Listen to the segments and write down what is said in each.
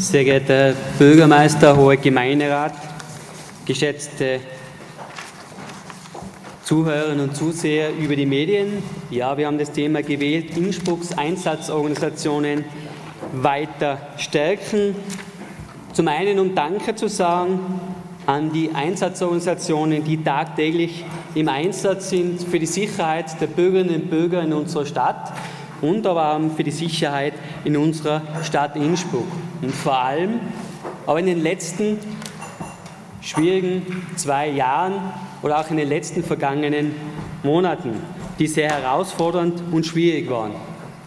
Sehr geehrter Bürgermeister, hoher Gemeinderat, geschätzte Zuhörerinnen und Zuseher über die Medien. Ja, wir haben das Thema gewählt, Innsbrucks Einsatzorganisationen weiter stärken. Zum einen, um Danke zu sagen an die Einsatzorganisationen, die tagtäglich im Einsatz sind für die Sicherheit der Bürgerinnen und Bürger in unserer Stadt und aber auch für die Sicherheit in unserer Stadt Innsbruck. Und vor allem, aber in den letzten schwierigen zwei Jahren oder auch in den letzten vergangenen Monaten, die sehr herausfordernd und schwierig waren.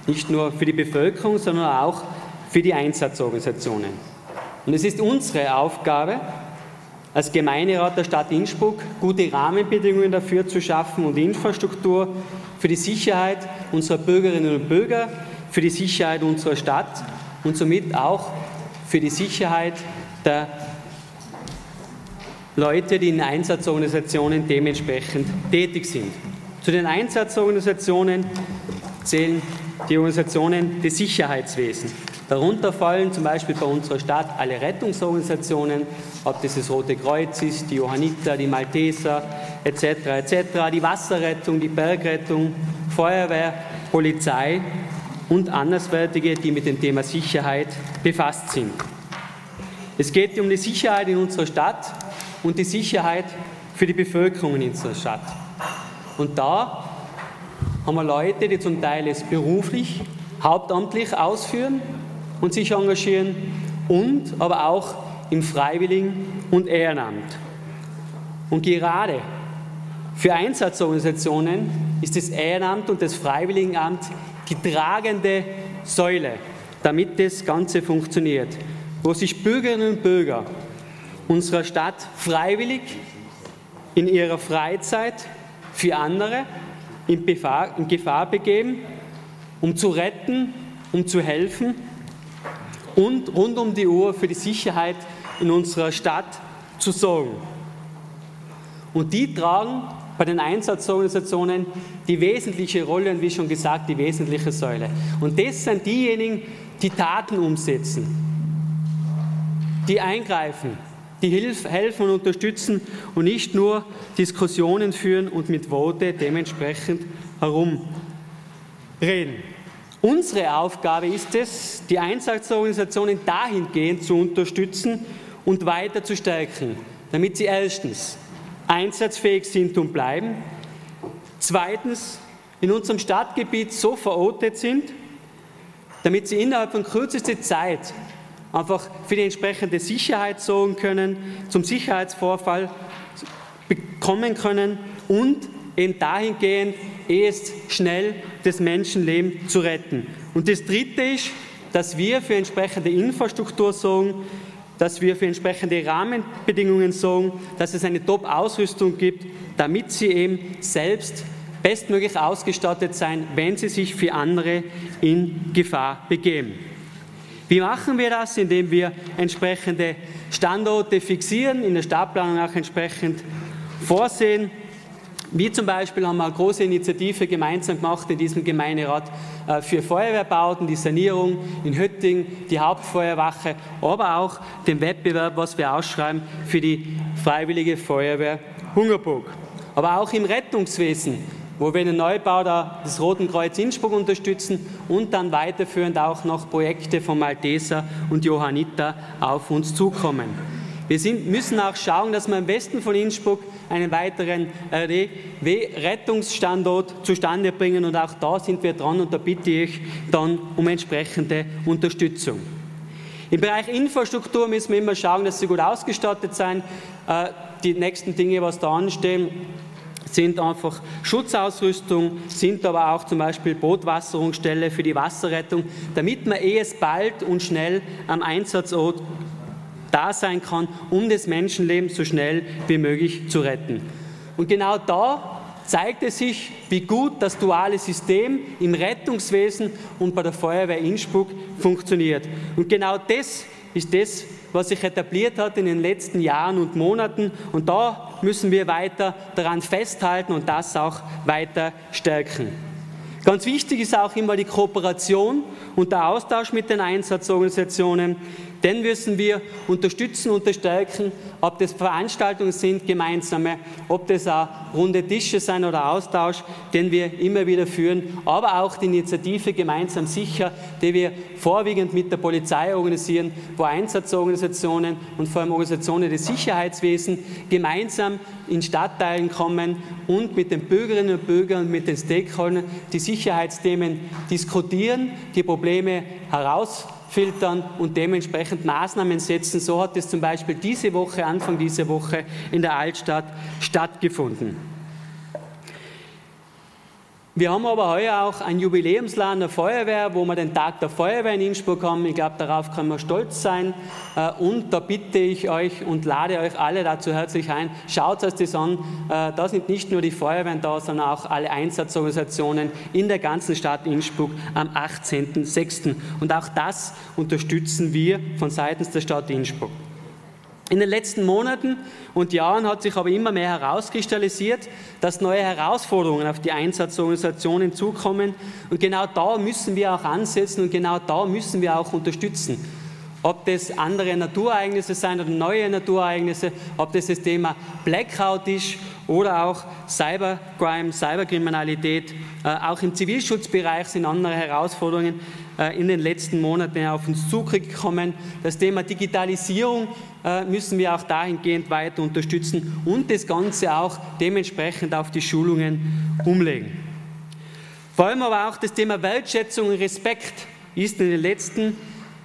Nicht nur für die Bevölkerung, sondern auch für die Einsatzorganisationen. Und es ist unsere Aufgabe, als Gemeinderat der Stadt Innsbruck gute Rahmenbedingungen dafür zu schaffen und Infrastruktur für die Sicherheit unserer Bürgerinnen und Bürger, für die Sicherheit unserer Stadt und somit auch für die Sicherheit der Leute, die in Einsatzorganisationen dementsprechend tätig sind. Zu den Einsatzorganisationen zählen die Organisationen des Sicherheitswesens. Darunter fallen zum Beispiel bei unserer Stadt alle Rettungsorganisationen, ob das das Rote Kreuz ist, die Johanniter, die Malteser etc. etc., die Wasserrettung, die Bergrettung, Feuerwehr, Polizei und anderswertige, die mit dem Thema Sicherheit befasst sind. Es geht um die Sicherheit in unserer Stadt und die Sicherheit für die Bevölkerung in unserer Stadt. Und da haben wir Leute, die zum Teil es beruflich, hauptamtlich ausführen und sich engagieren und aber auch im Freiwilligen- und Ehrenamt. Und gerade für Einsatzorganisationen ist das Ehrenamt und das Freiwilligenamt die tragende Säule, damit das Ganze funktioniert, wo sich Bürgerinnen und Bürger unserer Stadt freiwillig in ihrer Freizeit für andere in Gefahr, in Gefahr begeben, um zu retten, um zu helfen und rund um die Uhr für die Sicherheit in unserer Stadt zu sorgen. Und die tragen bei den Einsatzorganisationen die wesentliche Rolle und wie schon gesagt, die wesentliche Säule. Und das sind diejenigen, die Taten umsetzen, die eingreifen, die helfen und unterstützen und nicht nur Diskussionen führen und mit Worte dementsprechend herumreden. Unsere Aufgabe ist es, die Einsatzorganisationen dahingehend zu unterstützen und weiter zu stärken, damit sie erstens einsatzfähig sind und bleiben, zweitens in unserem Stadtgebiet so verortet sind, damit sie innerhalb von kürzester Zeit einfach für die entsprechende Sicherheit sorgen können, zum Sicherheitsvorfall bekommen können und eben dahingehend erst schnell das Menschenleben zu retten. Und das Dritte ist, dass wir für entsprechende Infrastruktur sorgen, dass wir für entsprechende Rahmenbedingungen sorgen, dass es eine Top-Ausrüstung gibt, damit sie eben selbst bestmöglich ausgestattet sein, wenn sie sich für andere in Gefahr begeben. Wie machen wir das? Indem wir entsprechende Standorte fixieren, in der Stadtplanung auch entsprechend vorsehen, wie zum Beispiel haben wir eine große Initiative gemeinsam gemacht in diesem Gemeinderat äh, für Feuerwehrbauten, die Sanierung in Hötting, die Hauptfeuerwache, aber auch den Wettbewerb, was wir ausschreiben für die Freiwillige Feuerwehr Hungerburg. Aber auch im Rettungswesen, wo wir den Neubau des Roten Kreuz Innsbruck unterstützen und dann weiterführend auch noch Projekte von Malteser und Johanniter auf uns zukommen. Wir sind, müssen auch schauen, dass wir im Westen von Innsbruck einen weiteren RDW-Rettungsstandort zustande bringen. Und auch da sind wir dran und da bitte ich dann um entsprechende Unterstützung. Im Bereich Infrastruktur müssen wir immer schauen, dass sie gut ausgestattet sein. Äh, die nächsten Dinge, was da anstehen, sind einfach Schutzausrüstung, sind aber auch zum Beispiel Bootwasserungsstelle für die Wasserrettung, damit man eh es bald und schnell am Einsatzort da sein kann, um das Menschenleben so schnell wie möglich zu retten. Und genau da zeigt es sich, wie gut das duale System im Rettungswesen und bei der Feuerwehr Innsbruck funktioniert. Und genau das ist das, was sich etabliert hat in den letzten Jahren und Monaten. Und da müssen wir weiter daran festhalten und das auch weiter stärken. Ganz wichtig ist auch immer die Kooperation und der Austausch mit den Einsatzorganisationen Den müssen wir unterstützen, unterstärken, ob das Veranstaltungen sind, gemeinsame, ob das auch runde Tische sein oder Austausch, den wir immer wieder führen, aber auch die Initiative Gemeinsam sicher, die wir vorwiegend mit der Polizei organisieren, wo Einsatzorganisationen und vor allem Organisationen des Sicherheitswesens gemeinsam in Stadtteilen kommen und mit den Bürgerinnen und Bürgern und mit den Stakeholdern die Sicherheitsthemen diskutieren, die Probleme herausfiltern und dementsprechend Maßnahmen setzen. So hat es zum Beispiel diese Woche, Anfang dieser Woche in der Altstadt stattgefunden. Wir haben aber heuer auch ein Jubiläumsladen der Feuerwehr, wo wir den Tag der Feuerwehr in Innsbruck haben. Ich glaube, darauf können wir stolz sein. Äh, und da bitte ich euch und lade euch alle dazu herzlich ein, schaut euch das an. Äh, da sind nicht nur die Feuerwehren da, sondern auch alle Einsatzorganisationen in der ganzen Stadt Innsbruck am 18.06. Und auch das unterstützen wir von seitens der Stadt Innsbruck. In den letzten Monaten und Jahren hat sich aber immer mehr herauskristallisiert, dass neue Herausforderungen auf die Einsatzorganisationen zukommen. Und genau da müssen wir auch ansetzen und genau da müssen wir auch unterstützen. Ob das andere Naturereignisse sein oder neue Naturereignisse, ob das das Thema Blackout ist oder auch Cybercrime, Cyberkriminalität. Äh, auch im Zivilschutzbereich sind andere Herausforderungen in den letzten Monaten auf uns zugekommen. Das Thema Digitalisierung äh, müssen wir auch dahingehend weiter unterstützen und das Ganze auch dementsprechend auf die Schulungen umlegen. Vor allem aber auch das Thema Wertschätzung und Respekt ist in den letzten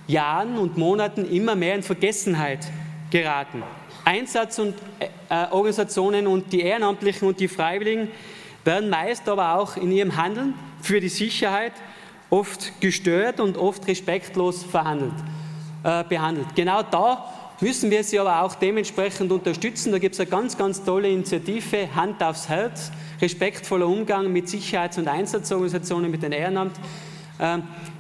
Jahren und Monaten immer mehr in Vergessenheit geraten. Einsatzorganisationen und, äh, und die Ehrenamtlichen und die Freiwilligen werden meist aber auch in ihrem Handeln für die Sicherheit oft gestört und oft respektlos verhandelt, äh, behandelt. Genau da müssen wir sie aber auch dementsprechend unterstützen. Da gibt es eine ganz, ganz tolle Initiative, Hand aufs Herz, respektvoller Umgang mit Sicherheits- und Einsatzorganisationen, mit den Ehrenamt. Äh,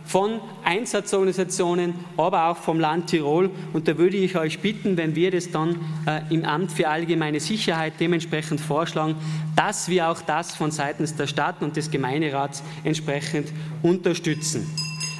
von Einsatzorganisationen, aber auch vom Land Tirol. Und da würde ich euch bitten, wenn wir das dann äh, im Amt für allgemeine Sicherheit dementsprechend vorschlagen, dass wir auch das von seitens der Stadt und des Gemeinderats entsprechend unterstützen.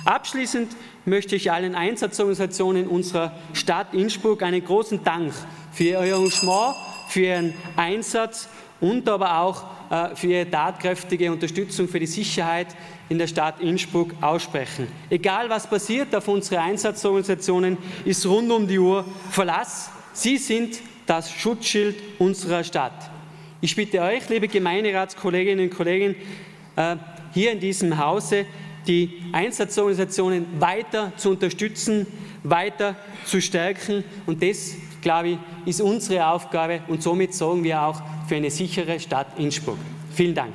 Abschließend möchte ich allen Einsatzorganisationen unserer Stadt Innsbruck einen großen Dank für ihr Engagement, für ihren Einsatz und aber auch äh, für ihre tatkräftige Unterstützung für die Sicherheit in der Stadt Innsbruck aussprechen. Egal was passiert auf unsere Einsatzorganisationen, ist rund um die Uhr Verlass. Sie sind das Schutzschild unserer Stadt. Ich bitte euch, liebe Gemeinderatskolleginnen und Kollegen, äh, hier in diesem Hause die Einsatzorganisationen weiter zu unterstützen, weiter zu stärken. Und das, glaube ich, ist unsere Aufgabe und somit sorgen wir auch für eine sichere Stadt Innsbruck. Vielen Dank.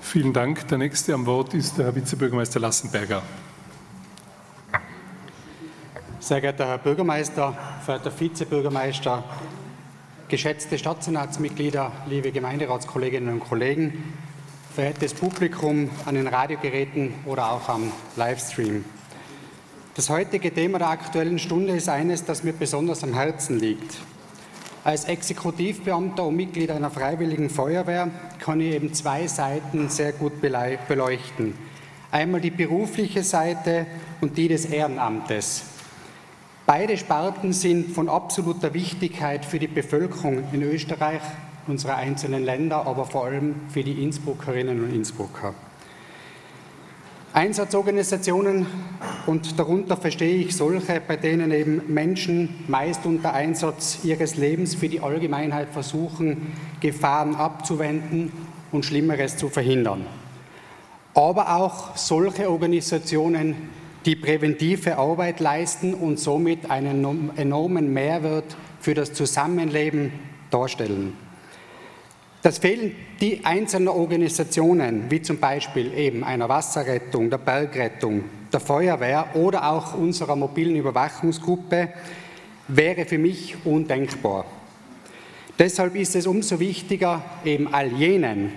Vielen Dank. Der nächste am Wort ist der Herr Vizebürgermeister Lassenberger. Sehr geehrter Herr Bürgermeister, verehrter Vizebürgermeister, geschätzte Stadtsenatsmitglieder, liebe Gemeinderatskolleginnen und Kollegen, verehrtes Publikum an den Radiogeräten oder auch am Livestream. Das heutige Thema der Aktuellen Stunde ist eines, das mir besonders am Herzen liegt. Als Exekutivbeamter und Mitglied einer freiwilligen Feuerwehr kann ich eben zwei Seiten sehr gut beleuchten. Einmal die berufliche Seite und die des Ehrenamtes. Beide Sparten sind von absoluter Wichtigkeit für die Bevölkerung in Österreich, unsere einzelnen Länder, aber vor allem für die Innsbruckerinnen und Innsbrucker. Einsatzorganisationen und darunter verstehe ich solche, bei denen eben Menschen meist unter Einsatz ihres Lebens für die Allgemeinheit versuchen, Gefahren abzuwenden und Schlimmeres zu verhindern. Aber auch solche Organisationen, die präventive Arbeit leisten und somit einen enormen Mehrwert für das Zusammenleben darstellen. Das Fehlen die einzelnen Organisationen, wie zum Beispiel eben einer Wasserrettung, der Bergrettung, der Feuerwehr oder auch unserer mobilen Überwachungsgruppe, wäre für mich undenkbar. Deshalb ist es umso wichtiger, eben all jenen,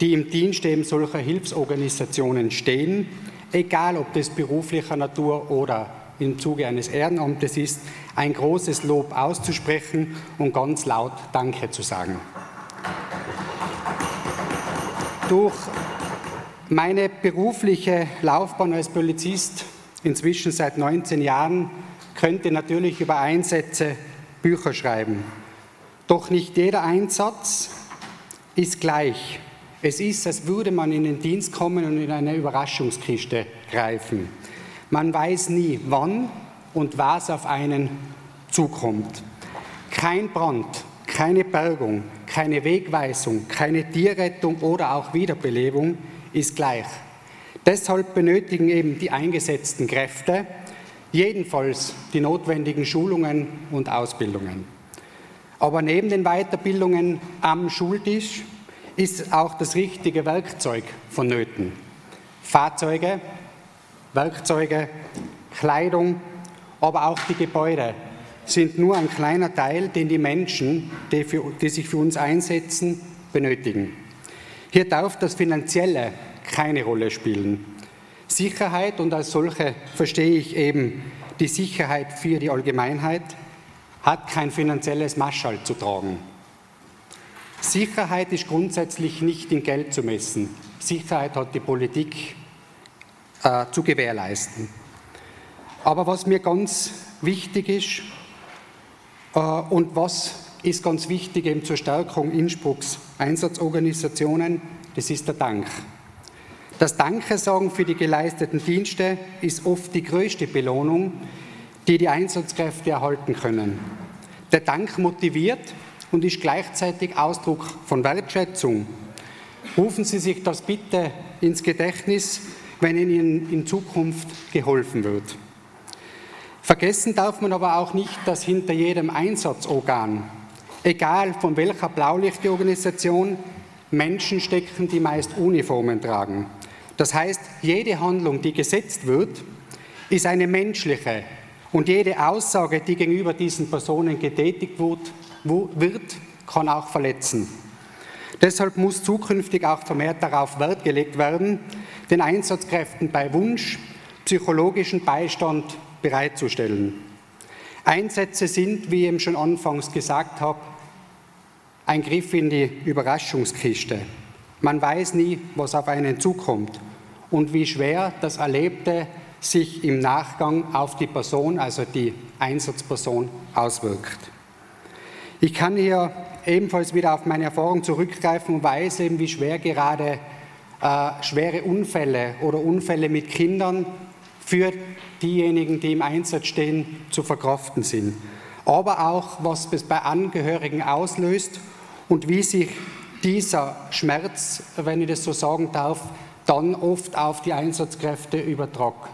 die im Dienst eben solcher Hilfsorganisationen stehen, egal ob das beruflicher Natur oder im Zuge eines Ehrenamtes ist, ein großes Lob auszusprechen und ganz laut Danke zu sagen. Durch meine berufliche Laufbahn als Polizist inzwischen seit 19 Jahren, könnte natürlich über Einsätze Bücher schreiben. Doch nicht jeder Einsatz ist gleich. Es ist, als würde man in den Dienst kommen und in eine Überraschungskiste greifen. Man weiß nie, wann und was auf einen zukommt. Kein Brand, keine Bergung, keine Wegweisung, keine Tierrettung oder auch Wiederbelebung ist gleich. Deshalb benötigen eben die eingesetzten Kräfte jedenfalls die notwendigen Schulungen und Ausbildungen. Aber neben den Weiterbildungen am Schultisch ist auch das richtige Werkzeug vonnöten. Fahrzeuge, Werkzeuge, Kleidung, aber auch die Gebäude sind nur ein kleiner Teil, den die Menschen, die, für, die sich für uns einsetzen, benötigen. Hier darf das Finanzielle keine Rolle spielen. Sicherheit und als solche verstehe ich eben die Sicherheit für die Allgemeinheit, hat kein finanzielles Maschall zu tragen. Sicherheit ist grundsätzlich nicht in Geld zu messen. Sicherheit hat die Politik äh, zu gewährleisten. Aber was mir ganz wichtig ist und was ist ganz wichtig eben zur Stärkung Innsbrucks Einsatzorganisationen, das ist der Dank. Das Dankesagen für die geleisteten Dienste ist oft die größte Belohnung, die die Einsatzkräfte erhalten können. Der Dank motiviert und ist gleichzeitig Ausdruck von Wertschätzung. Rufen Sie sich das bitte ins Gedächtnis, wenn Ihnen in Zukunft geholfen wird. Vergessen darf man aber auch nicht, dass hinter jedem Einsatzorgan, egal von welcher Blaulichtorganisation, Menschen stecken, die meist Uniformen tragen. Das heißt, jede Handlung, die gesetzt wird, ist eine menschliche und jede Aussage, die gegenüber diesen Personen getätigt wird, kann auch verletzen. Deshalb muss zukünftig auch vermehrt darauf Wert gelegt werden, den Einsatzkräften bei Wunsch psychologischen Beistand bereitzustellen. Einsätze sind, wie ich eben schon anfangs gesagt habe, ein Griff in die Überraschungskiste. Man weiß nie, was auf einen zukommt und wie schwer das Erlebte sich im Nachgang auf die Person, also die Einsatzperson, auswirkt. Ich kann hier ebenfalls wieder auf meine Erfahrung zurückgreifen und weiß eben, wie schwer gerade äh, schwere Unfälle oder Unfälle mit Kindern für diejenigen, die im Einsatz stehen, zu verkraften sind. Aber auch, was es bei Angehörigen auslöst und wie sich dieser Schmerz, wenn ich das so sagen darf, dann oft auf die Einsatzkräfte übertragt.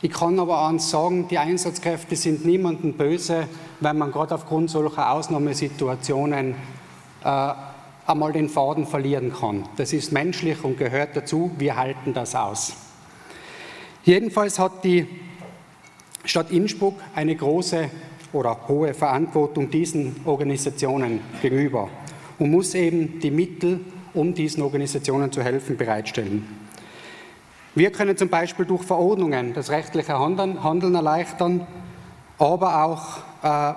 Ich kann aber eins sagen, die Einsatzkräfte sind niemandem böse, wenn man gerade aufgrund solcher Ausnahmesituationen äh, einmal den Faden verlieren kann. Das ist menschlich und gehört dazu. Wir halten das aus. Jedenfalls hat die Stadt Innsbruck eine große oder hohe Verantwortung diesen Organisationen gegenüber und muss eben die Mittel, um diesen Organisationen zu helfen, bereitstellen. Wir können zum Beispiel durch Verordnungen das rechtliche Handeln, Handeln erleichtern, aber auch äh,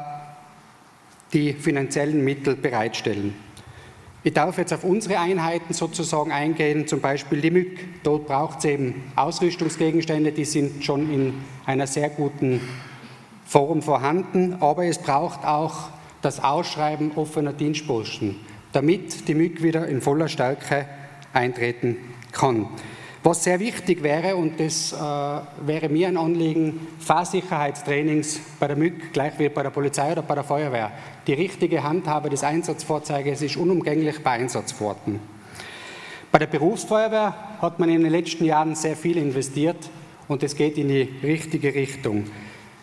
die finanziellen Mittel bereitstellen. Ich darf jetzt auf unsere Einheiten sozusagen eingehen, zum Beispiel die MÜG. Dort braucht es eben Ausrüstungsgegenstände, die sind schon in einer sehr guten Form vorhanden, aber es braucht auch das Ausschreiben offener Dienstposten damit die MÜG wieder in voller Stärke eintreten kann. Was sehr wichtig wäre, und das äh, wäre mir ein Anliegen, Fahrsicherheitstrainings bei der MÜG, gleich wie bei der Polizei oder bei der Feuerwehr. Die richtige Handhabe des Einsatzvorzeiges ist unumgänglich bei Einsatzfahrten. Bei der Berufsfeuerwehr hat man in den letzten Jahren sehr viel investiert und es geht in die richtige Richtung.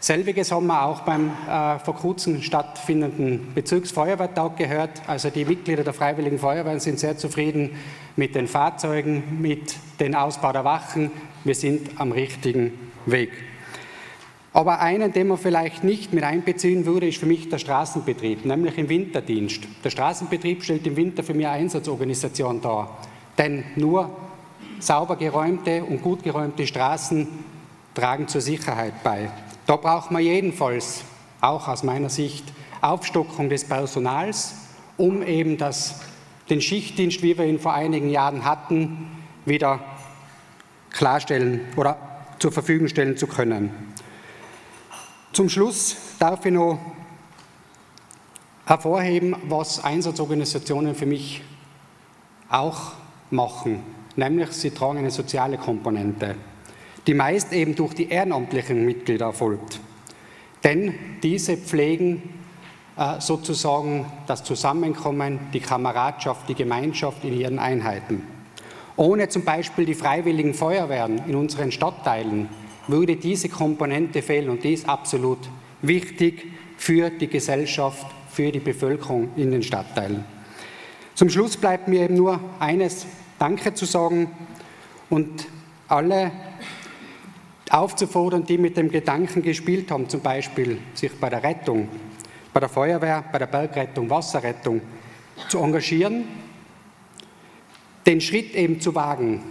Selbiges haben wir auch beim äh, vor kurzem stattfindenden Bezirksfeuerwehrtag gehört. Also die Mitglieder der Freiwilligen Feuerwehren sind sehr zufrieden mit den Fahrzeugen, mit dem Ausbau der Wachen. Wir sind am richtigen Weg. Aber einen, den man vielleicht nicht mit einbeziehen würde, ist für mich der Straßenbetrieb, nämlich im Winterdienst. Der Straßenbetrieb stellt im Winter für mich eine Einsatzorganisation dar. Denn nur sauber geräumte und gut geräumte Straßen tragen zur Sicherheit bei. Da braucht man jedenfalls, auch aus meiner Sicht, Aufstockung des Personals, um eben das, den Schichtdienst, wie wir ihn vor einigen Jahren hatten, wieder klarstellen oder zur Verfügung stellen zu können. Zum Schluss darf ich noch hervorheben, was Einsatzorganisationen für mich auch machen, nämlich sie tragen eine soziale Komponente, die meist eben durch die ehrenamtlichen Mitglieder erfolgt. Denn diese pflegen äh, sozusagen das Zusammenkommen, die Kameradschaft, die Gemeinschaft in ihren Einheiten. Ohne zum Beispiel die freiwilligen Feuerwehren in unseren Stadtteilen würde diese Komponente fehlen und die ist absolut wichtig für die Gesellschaft, für die Bevölkerung in den Stadtteilen. Zum Schluss bleibt mir eben nur eines Danke zu sagen und alle aufzufordern, die mit dem Gedanken gespielt haben, zum Beispiel sich bei der Rettung, bei der Feuerwehr, bei der Bergrettung, Wasserrettung zu engagieren, den Schritt eben zu wagen,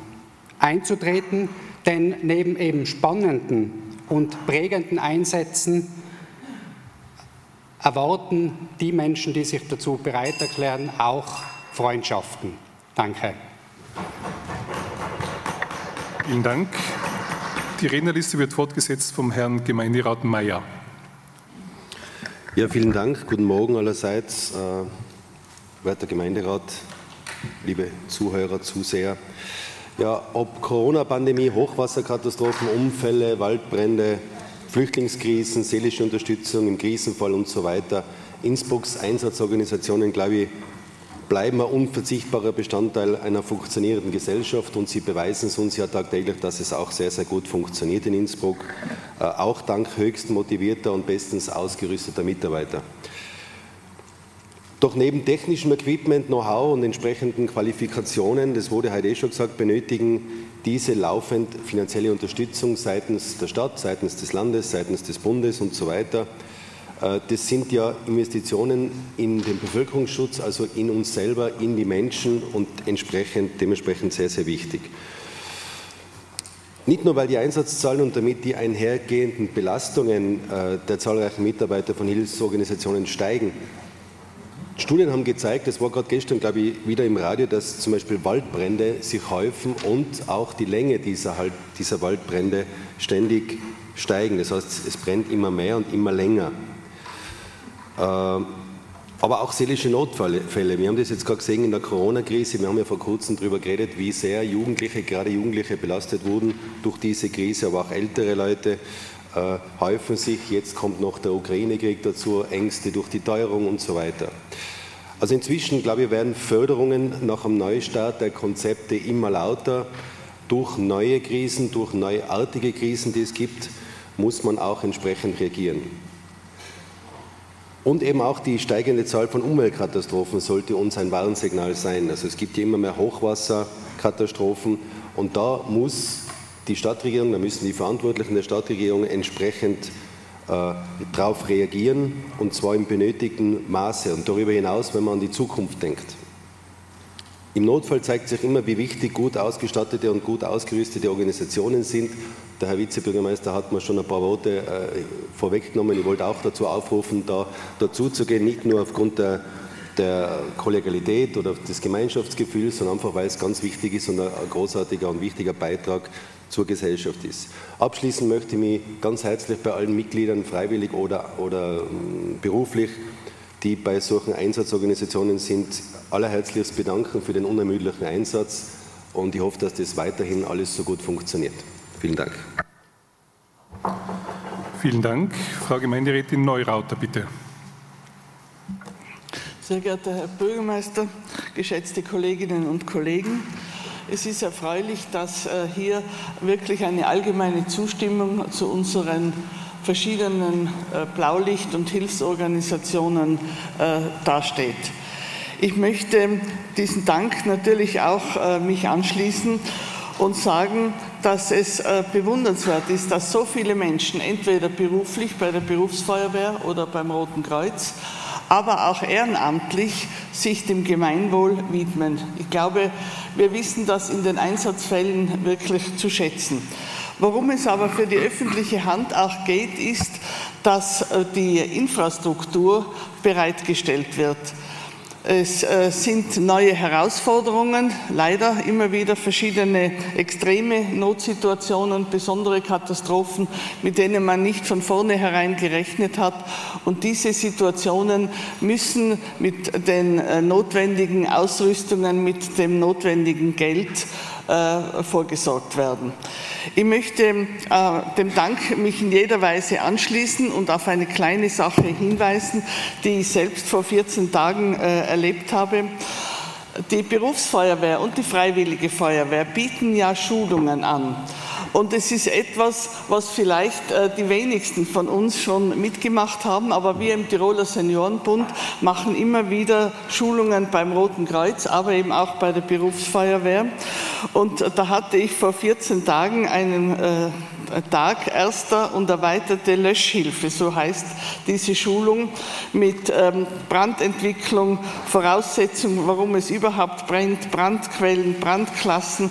einzutreten, denn neben eben spannenden und prägenden Einsätzen erwarten die Menschen, die sich dazu bereit erklären, auch Freundschaften. Danke. Vielen Dank. Die Rednerliste wird fortgesetzt vom Herrn Gemeinderat Mayer. Ja, vielen Dank. Guten Morgen allerseits, äh, werter Gemeinderat, liebe Zuhörer, Zuseher. Ja, ob Corona-Pandemie, Hochwasserkatastrophen, Unfälle, Waldbrände, Flüchtlingskrisen, seelische Unterstützung im Krisenfall und so weiter. Innsbrucks Einsatzorganisationen, glaube ich, bleiben ein unverzichtbarer Bestandteil einer funktionierenden Gesellschaft und sie beweisen es uns ja tagtäglich, dass es auch sehr, sehr gut funktioniert in Innsbruck, äh, auch dank höchst motivierter und bestens ausgerüsteter Mitarbeiter. Doch neben technischem Equipment, Know-how und entsprechenden Qualifikationen, das wurde heute eh schon gesagt, benötigen diese laufend finanzielle Unterstützung seitens der Stadt, seitens des Landes, seitens des Bundes und so weiter. Äh, das sind ja Investitionen in den Bevölkerungsschutz, also in uns selber, in die Menschen und entsprechend, dementsprechend sehr, sehr wichtig. Nicht nur, weil die Einsatzzahlen und damit die einhergehenden Belastungen äh, der zahlreichen Mitarbeiter von Hilfsorganisationen steigen. Studien haben gezeigt, das war gerade gestern, glaube ich, wieder im Radio, dass zum Beispiel Waldbrände sich häufen und auch die Länge dieser, dieser Waldbrände ständig steigen. Das heißt, es brennt immer mehr und immer länger. Äh, aber auch seelische Notfälle. Wir haben das jetzt gerade gesehen in der Corona-Krise. Wir haben ja vor kurzem darüber geredet, wie sehr Jugendliche, gerade Jugendliche belastet wurden durch diese Krise, aber auch ältere Leute äh, häufen sich. Jetzt kommt noch der Ukraine-Krieg dazu, Ängste durch die Teuerung und so weiter. Also inzwischen, glaube ich, werden Förderungen nach dem Neustart der Konzepte immer lauter. Durch neue Krisen, durch neuartige Krisen, die es gibt, muss man auch entsprechend reagieren. Und eben auch die steigende Zahl von Umweltkatastrophen sollte uns ein Warnsignal sein. Also es gibt ja immer mehr Hochwasserkatastrophen und da muss die Stadtregierung, da müssen die Verantwortlichen der Stadtregierung entsprechend äh, darauf reagieren und zwar im benötigten Maße und darüber hinaus, wenn man an die Zukunft denkt. Im Notfall zeigt sich immer, wie wichtig gut ausgestattete und gut ausgerüstete Organisationen sind der Herr Vizebürgermeister hat mir schon ein paar Worte äh, vorweggenommen. Ich wollte auch dazu aufrufen, da dazu zu gehen, nicht nur aufgrund der, der Kollegialität oder des Gemeinschaftsgefühls, sondern einfach, weil es ganz wichtig ist und ein, großartiger und wichtiger Beitrag zur Gesellschaft ist. Abschließend möchte ich mich ganz herzlich bei allen Mitgliedern, freiwillig oder, oder ähm, beruflich, die bei solchen Einsatzorganisationen sind, allerherzlichst bedanken für den unermüdlichen Einsatz und ich hoffe, dass das weiterhin alles so gut funktioniert. Vielen Dank. Vielen Dank. Frau Gemeinderätin Neurauter, bitte. Sehr geehrter Herr Bürgermeister, geschätzte Kolleginnen und Kollegen, es ist erfreulich, dass äh, hier wirklich eine allgemeine Zustimmung zu unseren verschiedenen äh, Blaulicht- und Hilfsorganisationen äh, dasteht. Ich möchte diesen Dank natürlich auch mich anschließen und sagen, dass es äh, bewundernswert ist, dass so viele Menschen entweder beruflich bei der Berufsfeuerwehr oder beim Roten Kreuz, aber auch ehrenamtlich sich dem Gemeinwohl widmen. Ich glaube, wir wissen das in den Einsatzfällen wirklich zu schätzen. Worum es aber für die öffentliche Hand auch geht, ist, dass äh, die Infrastruktur bereitgestellt wird. Es äh, sind neue Herausforderungen, leider immer wieder verschiedene extreme Notsituationen, besondere Katastrophen, mit denen man nicht von vornherein gerechnet hat. Und diese Situationen müssen mit den äh, notwendigen Ausrüstungen, mit dem notwendigen Geld äh, vorgesorgt werden. Ich möchte äh, dem Dank mich in jeder Weise anschließen und auf eine kleine Sache hinweisen, die ich selbst vor 14 Tagen äh, erlebt habe. Die Berufsfeuerwehr und die Freiwillige Feuerwehr bieten ja Schulungen an. Und es ist etwas, was vielleicht äh, die wenigsten von uns schon mitgemacht haben, aber wir im Tiroler Seniorenbund machen immer wieder Schulungen beim Roten Kreuz, aber eben auch bei der Berufsfeuerwehr. Und da hatte ich vor 14 Tagen einen äh, Tag erster und erweiterte Löschhilfe, so heißt diese Schulung, mit ähm, Brandentwicklung, Voraussetzungen, warum es überhaupt brennt, Brandquellen, Brandklassen,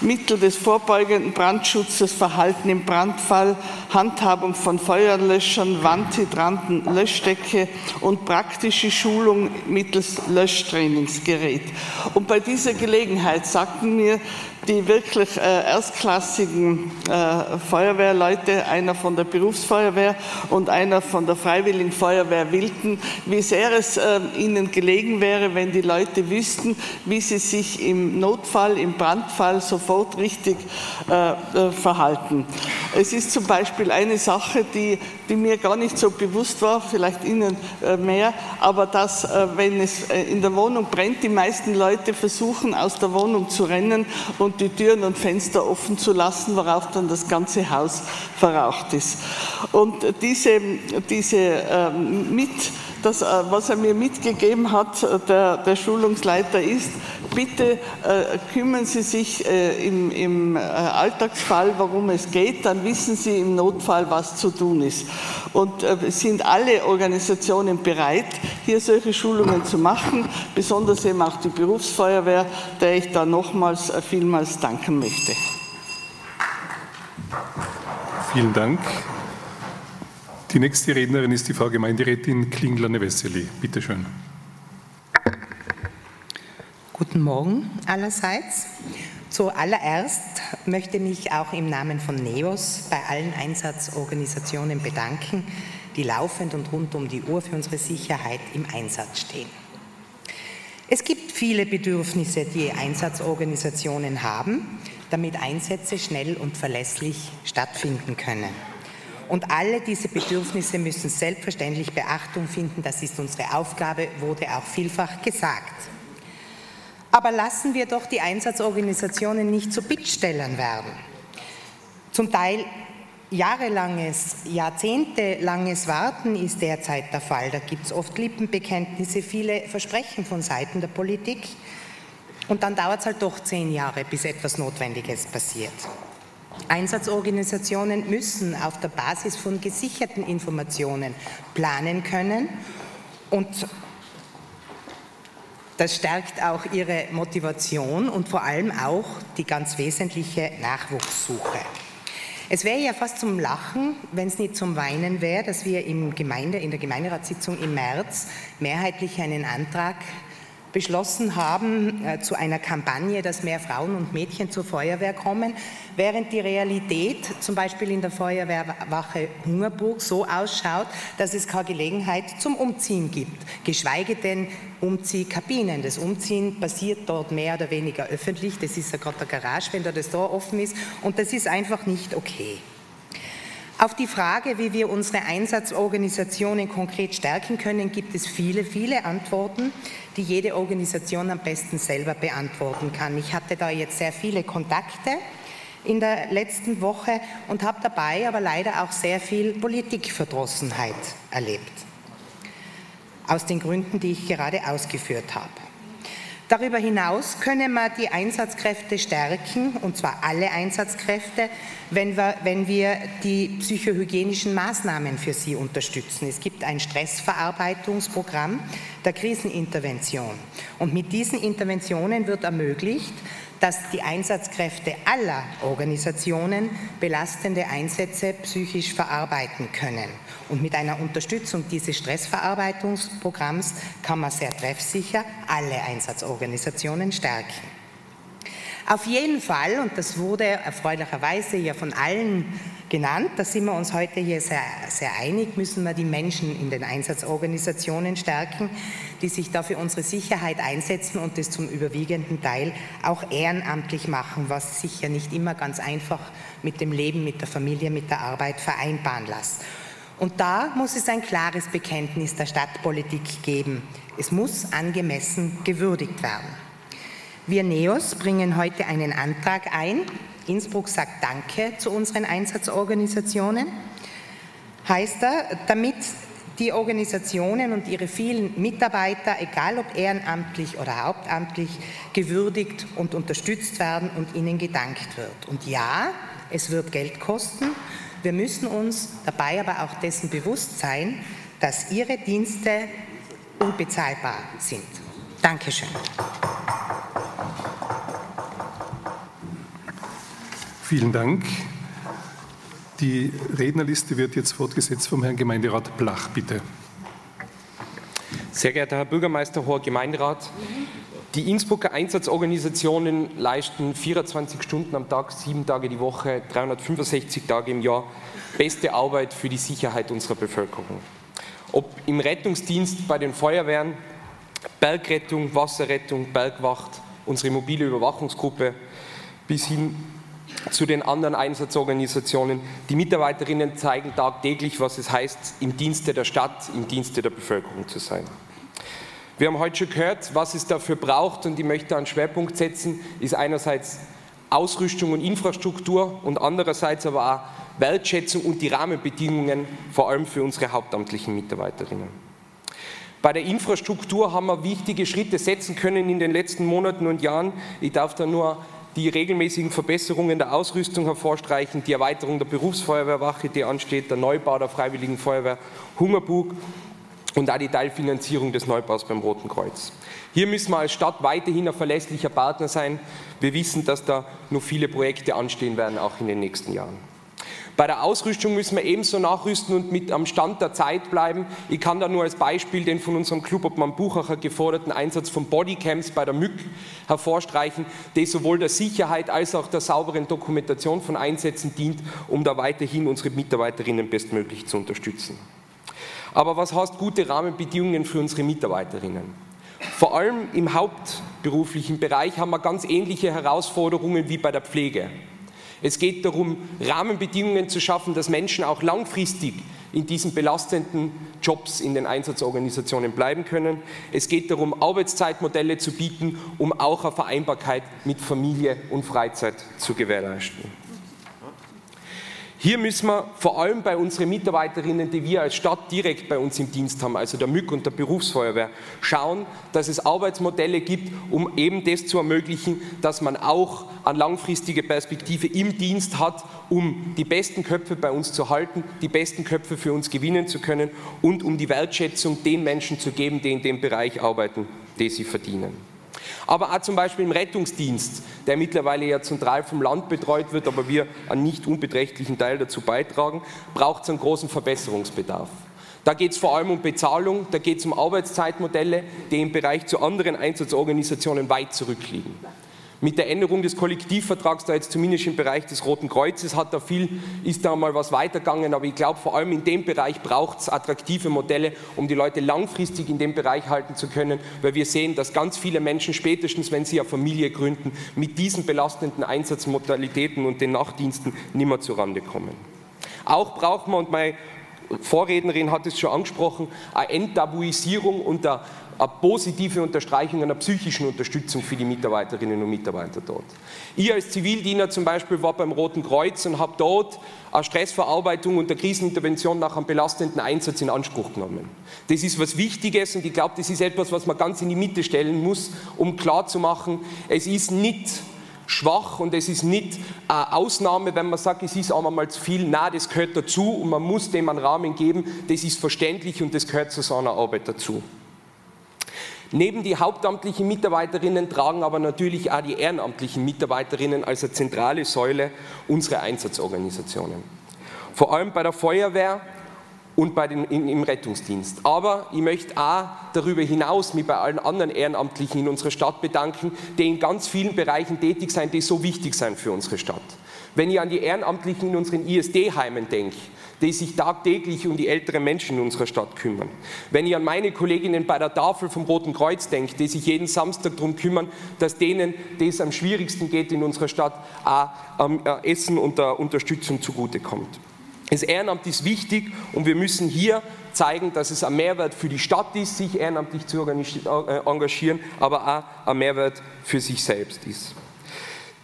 Mittel des vorbeugenden Brandschutzes, Verhalten im Brandfall, Handhabung von Feuerlöschern, Wandhydranten, Löschdecke und praktische Schulung mittels Löschtrainingsgerät. Und bei dieser Gelegenheit sagten mir die wirklich äh, erstklassigen äh, Feuerwehrleute, einer von der Berufsfeuerwehr und einer von der Freiwilligen Feuerwehr Wilden, wie sehr es äh, ihnen gelegen wäre, wenn die Leute wüssten, wie sie sich im Notfall, im Brandfall sofort richtig äh, äh, verhalten. Es ist zum Beispiel eine Sache, die, die mir gar nicht so bewusst war, vielleicht Ihnen äh, mehr, aber dass, wenn es in der Wohnung brennt, die meisten Leute versuchen, aus der Wohnung zu rennen und die Türen und Fenster offen zu lassen, worauf dann das ganze Haus verraucht ist. Und diese, diese ähm, mit, das, äh, was er mir mitgegeben hat, der, der Schulungsleiter ist, bitte äh, kümmern Sie sich äh, im, im äh, Alltagsfall, worum es geht, dann wissen Sie im Notfall, was zu tun ist. Und äh, sind alle Organisationen bereit, hier solche Schulungen zu machen, besonders eben auch die Berufsfeuerwehr, der ich da nochmals äh, vielmals danken möchte. Vielen Dank. Die nächste Rednerin ist die Frau Gemeinderätin Klingler-Nevesseli. Bitte schön. Guten Morgen allerseits. Zuallererst möchte ich mich auch im Namen von NEOS bei allen Einsatzorganisationen bedanken, die laufend und rund um die Uhr für unsere Sicherheit im Einsatz stehen. Es gibt viele Bedürfnisse, die Einsatzorganisationen haben, damit Einsätze schnell und verlässlich stattfinden können. Und alle diese Bedürfnisse müssen selbstverständlich Beachtung finden. Das ist unsere Aufgabe, wurde auch vielfach gesagt. Aber lassen wir doch die Einsatzorganisationen nicht zu Bittstellern werden. Zum Teil jahrelanges, jahrzehntelanges Warten ist derzeit der Fall. Da gibt es oft Lippenbekenntnisse, viele Versprechen von Seiten der Politik. Und dann dauert es halt doch zehn Jahre, bis etwas Notwendiges passiert. Einsatzorganisationen müssen auf der Basis von gesicherten Informationen planen können und das stärkt auch ihre Motivation und vor allem auch die ganz wesentliche Nachwuchssuche. Es wäre ja fast zum Lachen, wenn es nicht zum Weinen wäre, dass wir im Gemeinde, in der Gemeinderatssitzung im März mehrheitlich einen Antrag beschlossen haben äh, zu einer Kampagne, dass mehr Frauen und Mädchen zur Feuerwehr kommen, während die Realität zum Beispiel in der Feuerwehrwache Hungerburg so ausschaut, dass es keine Gelegenheit zum Umziehen gibt, geschweige denn Umziehkabinen. Das Umziehen passiert dort mehr oder weniger öffentlich, das ist ja gerade der Garage, wenn da das Tor offen ist und das ist einfach nicht okay. Auf die Frage, wie wir unsere Einsatzorganisationen konkret stärken können, gibt es viele, viele Antworten, die jede Organisation am besten selber beantworten kann. Ich hatte da jetzt sehr viele Kontakte in der letzten Woche und habe dabei aber leider auch sehr viel Politikverdrossenheit erlebt. Aus den Gründen, die ich gerade ausgeführt habe. Darüber hinaus können wir die Einsatzkräfte stärken, und zwar alle Einsatzkräfte, wenn wir, wenn wir die psychohygienischen Maßnahmen für sie unterstützen. Es gibt ein Stressverarbeitungsprogramm der Krisenintervention. Und mit diesen Interventionen wird ermöglicht, dass die Einsatzkräfte aller Organisationen belastende Einsätze psychisch verarbeiten können. Und mit einer Unterstützung dieses Stressverarbeitungsprogramms kann man sehr treffsicher alle Einsatzorganisationen stärken. Auf jeden Fall, und das wurde erfreulicherweise ja von allen genannt, da sind wir uns heute hier sehr, sehr einig, müssen wir die Menschen in den Einsatzorganisationen stärken, die sich da für unsere Sicherheit einsetzen und das zum überwiegenden Teil auch ehrenamtlich machen, was sich ja nicht immer ganz einfach mit dem Leben, mit der Familie, mit der Arbeit vereinbaren lässt. Und da muss es ein klares Bekenntnis der Stadtpolitik geben. Es muss angemessen gewürdigt werden. Wir NEOS bringen heute einen Antrag ein. Innsbruck sagt Danke zu unseren Einsatzorganisationen. Heißt er, damit die Organisationen und ihre vielen Mitarbeiter, egal ob ehrenamtlich oder hauptamtlich, gewürdigt und unterstützt werden und ihnen gedankt wird. Und ja, es wird Geld kosten. Wir müssen uns dabei aber auch dessen bewusst sein, dass ihre Dienste unbezahlbar sind. Dankeschön. Vielen Dank. Die Rednerliste wird jetzt fortgesetzt vom Herrn Gemeinderat Blach, bitte. Sehr geehrter Herr Bürgermeister, hoher Gemeinderat, die Innsbrucker Einsatzorganisationen leisten 24 Stunden am Tag, sieben Tage die Woche, 365 Tage im Jahr beste Arbeit für die Sicherheit unserer Bevölkerung. Ob im Rettungsdienst bei den Feuerwehren, Bergrettung, Wasserrettung, Bergwacht, unsere mobile Überwachungsgruppe bis hin zu den anderen Einsatzorganisationen. Die Mitarbeiterinnen zeigen tagtäglich, was es heißt, im Dienste der Stadt, im Dienste der Bevölkerung zu sein. Wir haben heute schon gehört, was es dafür braucht und ich möchte einen Schwerpunkt setzen, ist einerseits Ausrüstung und Infrastruktur und andererseits aber auch Wertschätzung und die Rahmenbedingungen, vor allem für unsere hauptamtlichen Mitarbeiterinnen. Bei der Infrastruktur haben wir wichtige Schritte setzen können in den letzten Monaten und Jahren. Ich darf da nur die regelmäßigen Verbesserungen der Ausrüstung hervorstreichen, die Erweiterung der Berufsfeuerwehrwache, die ansteht, der Neubau der Freiwilligen Feuerwehr Hungerburg und auch die Teilfinanzierung des Neubaus beim Roten Kreuz. Hier müssen wir als Stadt weiterhin ein verlässlicher Partner sein. Wir wissen, dass da noch viele Projekte anstehen werden, auch in den nächsten Jahren. Bei der Ausrüstung müssen wir ebenso nachrüsten und mit am Stand der Zeit bleiben. Ich kann da nur als Beispiel den von unserem Clubobmann Buchacher geforderten Einsatz von Bodycams bei der MÜG hervorstreichen, der sowohl der Sicherheit als auch der sauberen Dokumentation von Einsätzen dient, um da weiterhin unsere Mitarbeiterinnen bestmöglich zu unterstützen. Aber was heißt gute Rahmenbedingungen für unsere Mitarbeiterinnen? Vor allem im hauptberuflichen Bereich haben wir ganz ähnliche Herausforderungen wie bei der Pflege. Es geht darum, Rahmenbedingungen zu schaffen, dass Menschen auch langfristig in diesen belastenden Jobs in den Einsatzorganisationen bleiben können. Es geht darum, Arbeitszeitmodelle zu bieten, um auch eine Vereinbarkeit mit Familie und Freizeit zu gewährleisten. Hier müssen wir vor allem bei unseren Mitarbeiterinnen, die wir als Stadt direkt bei uns im Dienst haben, also der MÜG und der Berufsfeuerwehr, schauen, dass es Arbeitsmodelle gibt, um eben das zu ermöglichen, dass man auch eine langfristige Perspektive im Dienst hat, um die besten Köpfe bei uns zu halten, die besten Köpfe für uns gewinnen zu können und um die Wertschätzung den Menschen zu geben, die in dem Bereich arbeiten, die sie verdienen aber auch zum Beispiel im Rettungsdienst, der mittlerweile ja Teil vom Land betreut wird, aber wir einen nicht unbeträchtlichen Teil dazu beitragen, braucht es einen großen Verbesserungsbedarf. Da geht es vor allem um Bezahlung, da geht es um Arbeitszeitmodelle, die im Bereich zu anderen Einsatzorganisationen weit zurückliegen. Mit der Änderung des Kollektivvertrags, da jetzt zumindest im Bereich des Roten Kreuzes hat da viel, ist da mal was weitergegangen, aber ich glaube vor allem in dem Bereich braucht es attraktive Modelle, um die Leute langfristig in dem Bereich halten zu können, weil wir sehen, dass ganz viele Menschen spätestens, wenn sie eine Familie gründen, mit diesen belastenden Einsatzmodalitäten und den Nachtdiensten nicht mehr zurande kommen. Auch braucht man, und meine Vorrednerin hat es schon angesprochen, eine Enttabuisierung und der eine positive Unterstreichung einer psychischen Unterstützung für die Mitarbeiterinnen und Mitarbeiter dort. Ich als Zivildiener zum Beispiel war beim Roten Kreuz und habe dort eine Stressverarbeitung und eine Krisenintervention nach einem belastenden Einsatz in Anspruch genommen. Das ist was Wichtiges und ich glaube, das ist etwas, was man ganz in die Mitte stellen muss, um klarzumachen, es ist nicht schwach und es ist nicht eine Ausnahme, wenn man sagt, es ist einmal zu viel. Nein, das gehört dazu und man muss dem einen Rahmen geben. Das ist verständlich und das gehört zu seiner Arbeit dazu. Neben die hauptamtlichen Mitarbeiterinnen tragen aber natürlich auch die ehrenamtlichen Mitarbeiterinnen als eine zentrale Säule unsere Einsatzorganisationen. Vor allem bei der Feuerwehr und bei den, in, im Rettungsdienst. Aber ich möchte auch darüber hinaus mich bei allen anderen Ehrenamtlichen in unserer Stadt bedanken, die in ganz vielen Bereichen tätig sind, die so wichtig sind für unsere Stadt. Wenn ich an die Ehrenamtlichen in unseren ISD-Heimen denke, die sich tagtäglich um die älteren Menschen in unserer Stadt kümmern. Wenn ich an meine Kolleginnen bei der Tafel vom Roten Kreuz denke, die sich jeden Samstag darum kümmern, dass denen, die es am schwierigsten geht in unserer Stadt, auch ähm, Essen und Unterstützung zugutekommt. Das Ehrenamt ist wichtig und wir müssen hier zeigen, dass es ein Mehrwert für die Stadt ist, sich ehrenamtlich zu äh, engagieren, aber auch ein Mehrwert für sich selbst ist.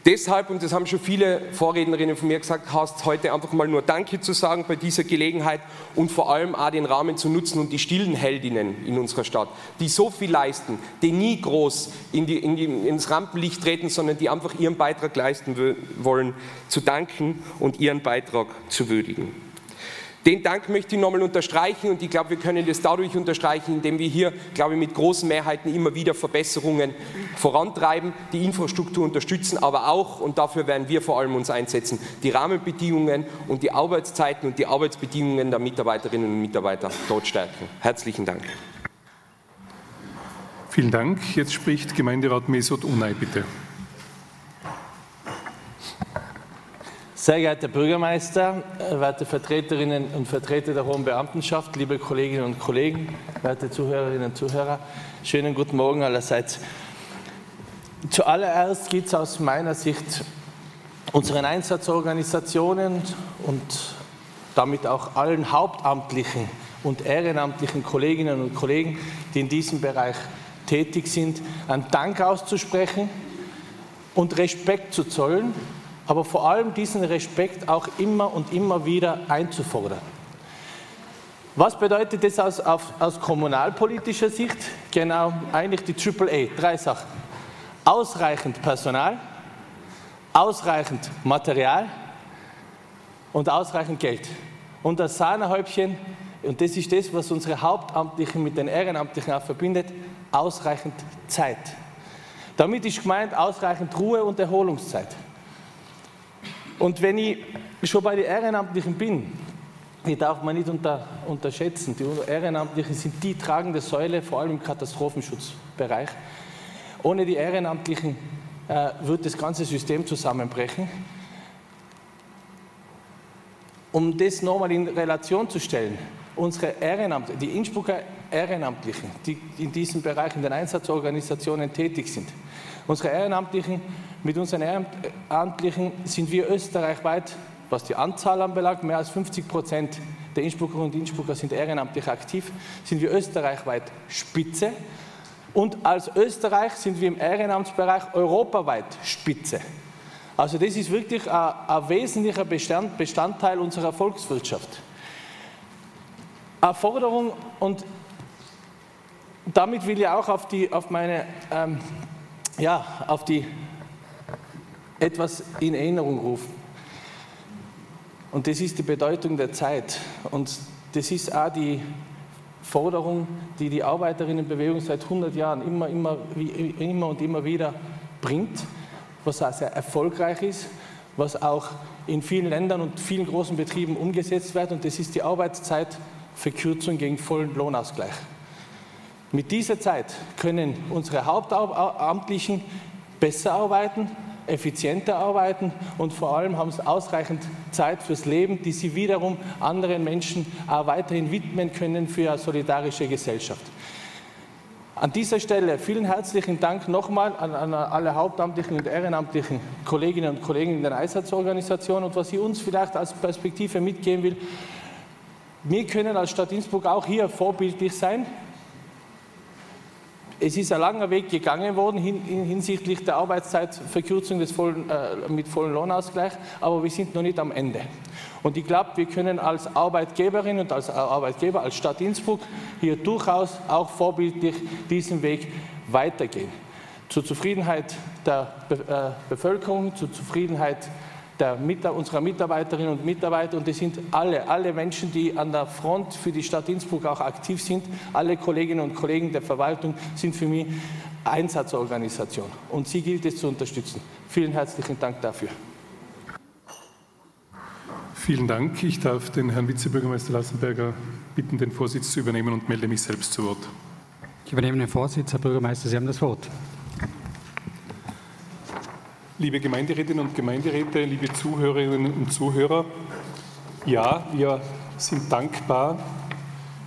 Deshalb, und das haben schon viele Vorrednerinnen von mir gesagt, hast heute einfach mal nur Danke zu sagen bei dieser Gelegenheit und vor allem auch den Rahmen zu nutzen und die stillen Heldinnen in unserer Stadt, die so viel leisten, die nie groß in die, in die, ins Rampenlicht treten, sondern die einfach ihren Beitrag leisten wollen, zu danken und ihren Beitrag zu würdigen. Den Dank möchte ich nochmal unterstreichen und ich glaube, wir können das dadurch unterstreichen, indem wir hier, glaube ich, mit großen Mehrheiten immer wieder Verbesserungen vorantreiben, die Infrastruktur unterstützen, aber auch, und dafür werden wir vor allem uns einsetzen, die Rahmenbedingungen und die Arbeitszeiten und die Arbeitsbedingungen der Mitarbeiterinnen und Mitarbeiter dort stärken. Herzlichen Dank. Vielen Dank. Jetzt spricht Gemeinderat Mesut Unai, bitte. Sehr geehrter Bürgermeister, äh, werte Vertreterinnen und Vertreter der hohen Beamtenschaft, liebe Kolleginnen und Kollegen, werte Zuhörerinnen und Zuhörer, schönen guten Morgen allerseits. Zuallererst geht es aus meiner Sicht unseren Einsatzorganisationen und damit auch allen hauptamtlichen und ehrenamtlichen Kolleginnen und Kollegen, die in diesem Bereich tätig sind, einen Dank auszusprechen und Respekt zu zollen aber vor allem diesen Respekt auch immer und immer wieder einzufordern. Was bedeutet das aus, aus, aus kommunalpolitischer Sicht? Genau, eigentlich die Triple A, drei Sachen. Ausreichend Personal, ausreichend Material und ausreichend Geld. Und das Sahnehäubchen, und das ist das, was unsere Hauptamtlichen mit den Ehrenamtlichen auch verbindet, ausreichend Zeit. Damit ist gemeint ausreichend Ruhe und Erholungszeit. Und wenn ich schon bei den Ehrenamtlichen bin, die darf man nicht unter, unterschätzen. Die Ehrenamtlichen sind die tragende Säule, vor allem im Katastrophenschutzbereich. Ohne die Ehrenamtlichen äh, wird das ganze System zusammenbrechen. Um das nochmal in Relation zu stellen, unsere Ehrenamtlichen, die Innsbrucker Ehrenamtlichen, die in diesem Bereich in den Einsatzorganisationen tätig sind, unsere Ehrenamtlichen mit unseren Ehrenamtlichen sind wir österreichweit, was die Anzahl anbelangt, mehr als 50 Prozent der Innsbruckerinnen und Innsbrucker sind ehrenamtlich aktiv, sind wir österreichweit Spitze. Und als Österreich sind wir im Ehrenamtsbereich europaweit Spitze. Also das ist wirklich ein, ein wesentlicher Bestand, Bestandteil unserer Volkswirtschaft. Eine Forderung und damit will ich auch auf, die, auf meine, ähm, ja, auf die etwas in Erinnerung rufen. Und das ist die Bedeutung der Zeit. Und das ist auch die Forderung, die die Arbeiterinnenbewegung seit 100 Jahren immer, immer, immer und immer wieder bringt, was auch sehr erfolgreich ist, was auch in vielen Ländern und vielen großen Betrieben umgesetzt wird. Und das ist die Arbeitszeitverkürzung gegen vollen Lohnausgleich. Mit dieser Zeit können unsere Hauptamtlichen besser arbeiten, effizienter arbeiten und vor allem haben sie ausreichend Zeit fürs Leben, die sie wiederum anderen Menschen auch weiterhin widmen können für eine solidarische Gesellschaft. An dieser Stelle vielen herzlichen Dank nochmal an, an, alle hauptamtlichen und ehrenamtlichen Kolleginnen und Kollegen in der Einsatzorganisation und was ich uns vielleicht als Perspektive mitgeben will, wir können als Stadt Innsbruck auch hier vorbildlich sein es ist ein langer Weg gegangen worden hinsichtlich der Arbeitszeitverkürzung des vollen, äh, mit vollem Lohnausgleich, aber wir sind noch nicht am Ende. Und ich glaube, wir können als Arbeitgeberin und als Arbeitgeber, als Stadt Innsbruck hier durchaus auch vorbildlich diesen Weg weitergehen. Zur Zufriedenheit der Be äh, Bevölkerung, zur Zufriedenheit der, unserer Mitarbeiterinnen und Mitarbeiter und das sind alle, alle Menschen, die an der Front für die Stadt Innsbruck auch aktiv sind, alle Kolleginnen und Kollegen der Verwaltung sind für mich Einsatzorganisation und sie gilt es zu unterstützen. Vielen herzlichen Dank dafür. Vielen Dank. Ich darf den Herrn Vizebürgermeister Lassenberger bitten, den Vorsitz zu übernehmen und melde mich selbst zu Wort. Ich übernehme den Vorsitz. Herr Bürgermeister, Sie haben das Wort. Liebe Gemeinderätinnen und Gemeinderäte, liebe Zuhörerinnen und Zuhörer, ja, wir sind dankbar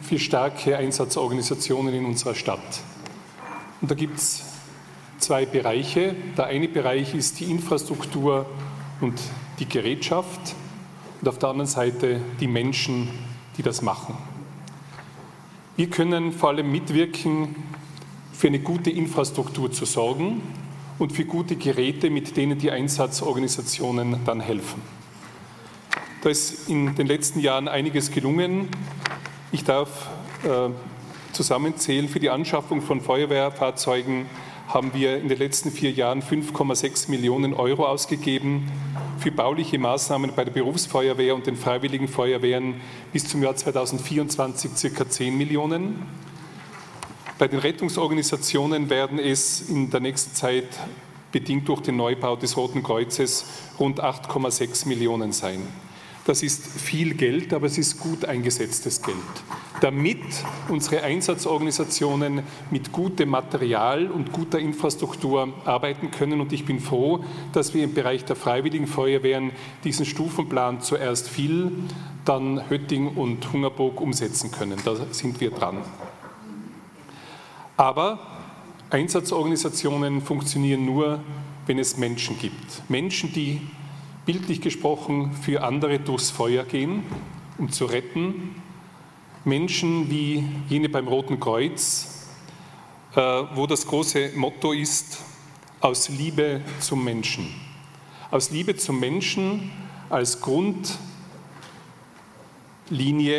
für starke Einsatzorganisationen in unserer Stadt. Und da gibt es zwei Bereiche. Der eine Bereich ist die Infrastruktur und die Gerätschaft und auf der anderen Seite die Menschen, die das machen. Wir können vor allem mitwirken, für eine gute Infrastruktur zu sorgen und für gute Geräte, mit denen die Einsatzorganisationen dann helfen. Da ist in den letzten Jahren einiges gelungen. Ich darf äh, zusammenzählen, für die Anschaffung von Feuerwehrfahrzeugen haben wir in den letzten vier Jahren 5,6 Millionen Euro ausgegeben. Für bauliche Maßnahmen bei der Berufsfeuerwehr und den Freiwilligen Feuerwehren bis zum Jahr 2024 circa 10 Millionen. Bei den Rettungsorganisationen werden es in der nächsten Zeit bedingt durch den Neubau des Roten Kreuzes rund 8,6 Millionen sein. Das ist viel Geld, aber es ist gut eingesetztes Geld, damit unsere Einsatzorganisationen mit gutem Material und guter Infrastruktur arbeiten können. Und ich bin froh, dass wir im Bereich der Freiwilligen Feuerwehren diesen Stufenplan zuerst viel, dann Hötting und Hungerburg umsetzen können. Da sind wir dran. Aber Einsatzorganisationen funktionieren nur, wenn es Menschen gibt. Menschen, die bildlich gesprochen für andere durchs Feuer gehen, um zu retten. Menschen wie jene beim Roten Kreuz, äh, wo das große Motto ist, aus Liebe zum Menschen. Aus Liebe zum Menschen als Grundlinie,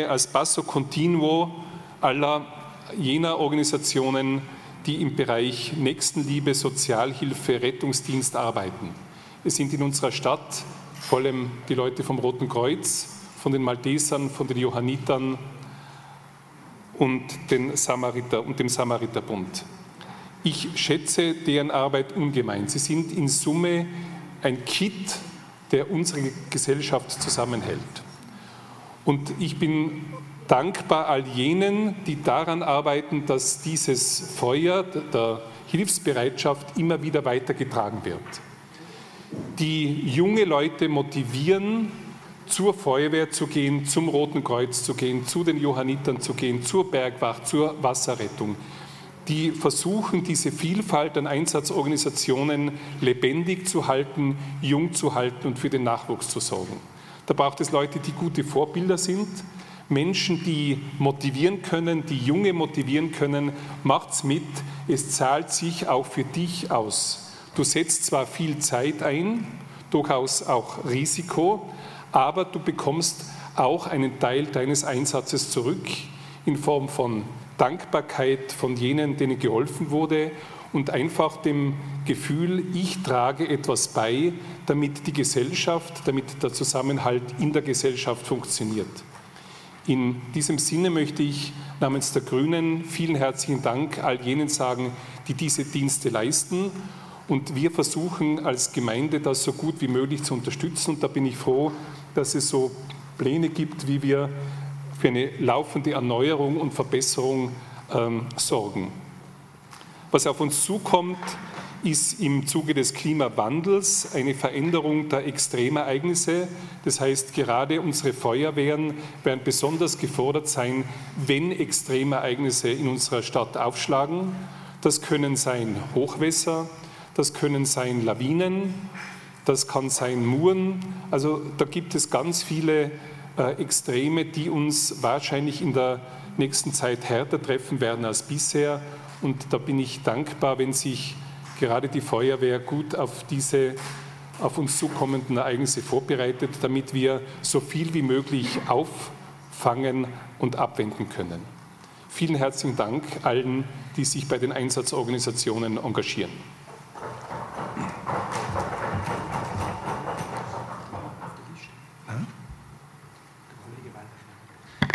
als Basso Continuo aller jener Organisationen, die im Bereich Nächstenliebe, Sozialhilfe, Rettungsdienst arbeiten. Es sind in unserer Stadt vor allem die Leute vom Roten Kreuz, von den Maltesern, von den Johannitern und, den Samariter, und dem Samariterbund. Ich schätze deren Arbeit ungemein. Sie sind in Summe ein Kit, der unsere Gesellschaft zusammenhält. Und ich bin dankbar all jenen, die daran arbeiten, dass dieses Feuer der Hilfsbereitschaft immer wieder weitergetragen wird. Die junge Leute motivieren, zur Feuerwehr zu gehen, zum Roten Kreuz zu gehen, zu den Johannitern zu gehen, zur Bergwacht, zur Wasserrettung. Die versuchen, diese Vielfalt an Einsatzorganisationen lebendig zu halten, jung zu halten und für den Nachwuchs zu sorgen. Da braucht es Leute, die gute Vorbilder sind, Menschen, die motivieren können, die Junge motivieren können. Macht's mit, es zahlt sich auch für dich aus. Du setzt zwar viel Zeit ein, durchaus auch Risiko, aber du bekommst auch einen Teil deines Einsatzes zurück in Form von Dankbarkeit von jenen, denen geholfen wurde und einfach dem Gefühl, ich trage etwas bei, damit die Gesellschaft, damit der Zusammenhalt in der Gesellschaft funktioniert. In diesem Sinne möchte ich namens der Grünen vielen herzlichen Dank all jenen sagen, die diese Dienste leisten. Und wir versuchen als Gemeinde das so gut wie möglich zu unterstützen. Und da bin ich froh, dass es so Pläne gibt, wie wir für eine laufende Erneuerung und Verbesserung ähm, sorgen. Was auf uns zukommt, ist im Zuge des Klimawandels eine Veränderung der Extremereignisse. Das heißt, gerade unsere Feuerwehren werden besonders gefordert sein, wenn Extremereignisse in unserer Stadt aufschlagen. Das können sein Hochwässer, das können sein Lawinen, das kann sein Muren. Also da gibt es ganz viele äh, Extreme, die uns wahrscheinlich in der nächsten Zeit härter treffen werden als bisher. Und da bin ich dankbar, wenn sich gerade die Feuerwehr gut auf diese auf uns zukommenden Ereignisse vorbereitet, damit wir so viel wie möglich auffangen und abwenden können. Vielen herzlichen Dank allen, die sich bei den Einsatzorganisationen engagieren.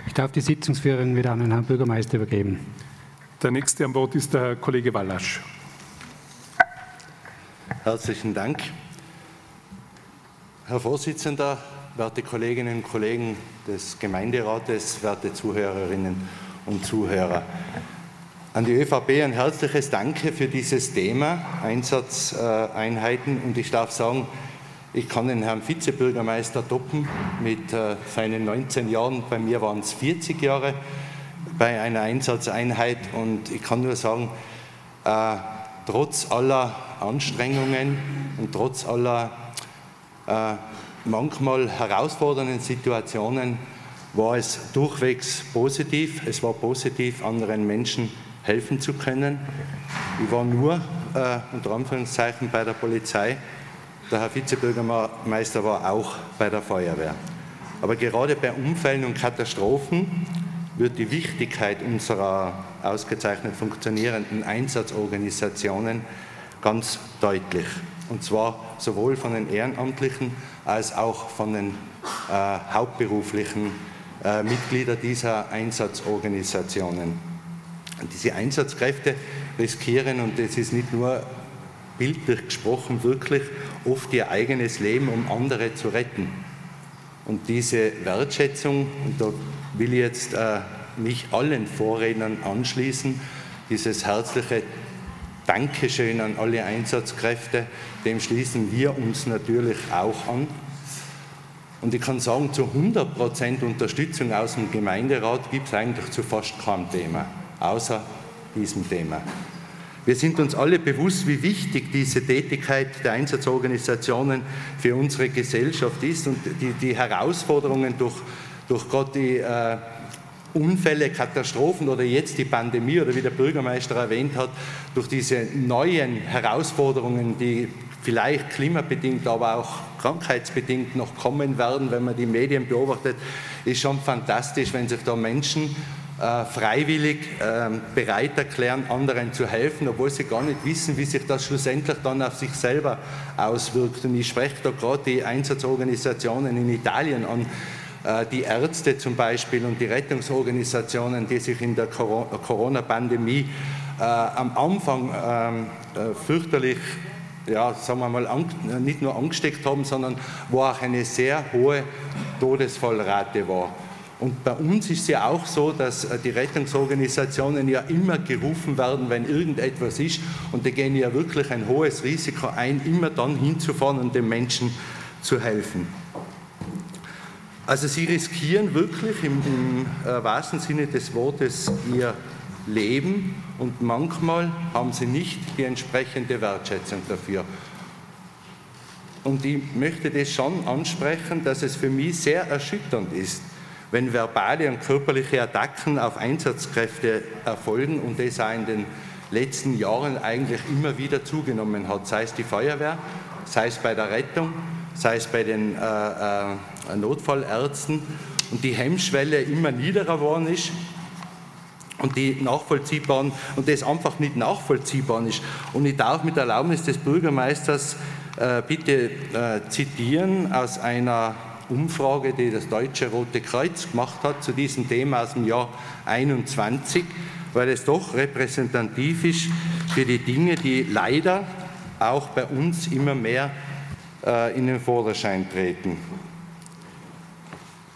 Ich darf die Sitzungsführerin wieder an den Herrn Bürgermeister übergeben. Der nächste am Wort ist der Kollege Wallasch. Herzlichen Dank. Herr Vorsitzender, werte Kolleginnen und Kollegen des Gemeinderates, werte Zuhörerinnen und Zuhörer. An die ÖVP ein herzliches Danke für dieses Thema Einsatzeinheiten und ich darf sagen, ich kann den Herrn Vizebürgermeister toppen mit äh, seinen 19 Jahren. Bei mir waren es 40 Jahre bei einer Einsatzeinheit und ich kann nur sagen, äh, trotz aller Anstrengungen und trotz aller äh, manchmal herausfordernden Situationen war es durchwegs positiv. Es war positiv, anderen Menschen helfen zu können. Ich war nur äh, unter Anführungszeichen bei der Polizei. Der Herr Vizebürgermeister war auch bei der Feuerwehr. Aber gerade bei Unfällen und Katastrophen wird die Wichtigkeit unserer ausgezeichnet funktionierenden Einsatzorganisationen ganz deutlich. Und zwar sowohl von den Ehrenamtlichen als auch von den äh, hauptberuflichen äh, Mitgliedern dieser Einsatzorganisationen. Und diese Einsatzkräfte riskieren, und das ist nicht nur bildlich gesprochen, wirklich oft ihr eigenes Leben, um andere zu retten. Und diese Wertschätzung, und da will ich jetzt äh, mich allen Vorrednern anschließen, dieses herzliche Dankeschön an alle Einsatzkräfte, dem schließen wir uns natürlich auch an. Und ich kann sagen, zu 100% Unterstützung aus dem Gemeinderat gibt es eigentlich zu fast keinem Thema, außer diesem Thema. Wir sind uns alle bewusst, wie wichtig diese Tätigkeit der Einsatzorganisationen für unsere Gesellschaft ist und die, die Herausforderungen durch, durch Gott die äh, Unfälle, Katastrophen oder jetzt die Pandemie oder wie der Bürgermeister erwähnt hat, durch diese neuen Herausforderungen, die vielleicht klimabedingt, aber auch krankheitsbedingt noch kommen werden, wenn man die Medien beobachtet, ist schon fantastisch, wenn sich da Menschen äh, freiwillig äh, bereit erklären, anderen zu helfen, obwohl sie gar nicht wissen, wie sich das schlussendlich dann auf sich selber auswirkt. Und ich spreche da gerade die Einsatzorganisationen in Italien an, äh, die Ärzte zum Beispiel und die Rettungsorganisationen, die sich in der Corona-Pandemie äh, am Anfang ähm, äh, fürchterlich ja, sagen wir mal, nicht nur angesteckt haben, sondern wo auch eine sehr hohe Todesfallrate war. Und bei uns ist es ja auch so, dass die Rettungsorganisationen ja immer gerufen werden, wenn irgendetwas ist. Und die gehen ja wirklich ein hohes Risiko ein, immer dann hinzufahren und den Menschen zu helfen. Also sie riskieren wirklich im, im äh, wahrsten Sinne des Wortes ihr Leben und manchmal haben sie nicht die entsprechende Wertschätzung dafür. Und ich möchte das schon ansprechen, dass es für mich sehr erschütternd ist, wenn verbale und körperliche Attacken auf Einsatzkräfte erfolgen und das auch in den letzten Jahren eigentlich immer wieder zugenommen hat, sei es die Feuerwehr, sei es bei der Rettung, sei es bei den äh, äh, Notfallärzten und die Hemmschwelle immer niedriger geworden ist und die nachvollziehbaren und das einfach nicht nachvollziehbar ist. Und ich darf mit Erlaubnis des Bürgermeisters äh, bitte äh, zitieren aus einer Umfrage, die das Deutsche Rote Kreuz gemacht hat zu diesem Thema aus dem Jahr 21, weil es doch repräsentativ ist für die Dinge, die leider auch bei uns immer mehr äh, in den Vorderschein treten.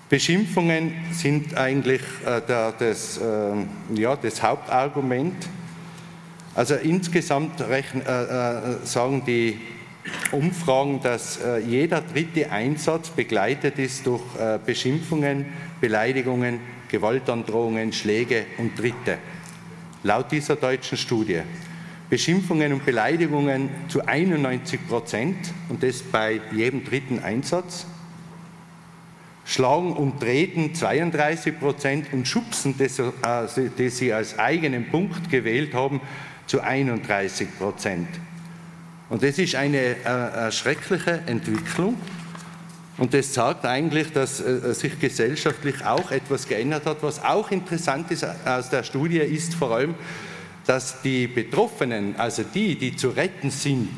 Beschimpfungen sind eigentlich äh, der, das, äh, ja, das Hauptargument. Also insgesamt rechnen, äh, sagen die Umfragen, dass äh, jeder dritte Einsatz begleitet ist durch äh, Beschimpfungen, Beleidigungen, Gewaltandrohungen, Schläge und Tritte. Laut dieser deutschen Studie. Beschimpfungen und Beleidigungen zu 91 Prozent und das bei jedem dritten Einsatz. Schlagen und Treten 32 Prozent und Schubsen, das, äh, das sie als eigenen Punkt gewählt haben, zu 31 Prozent. Und das ist eine äh, schreckliche Entwicklung. Und das zeigt eigentlich, dass äh, sich gesellschaftlich auch etwas geändert hat. Was auch interessant ist aus der Studie, ist vor allem, dass die Betroffenen, also die, die zu retten sind,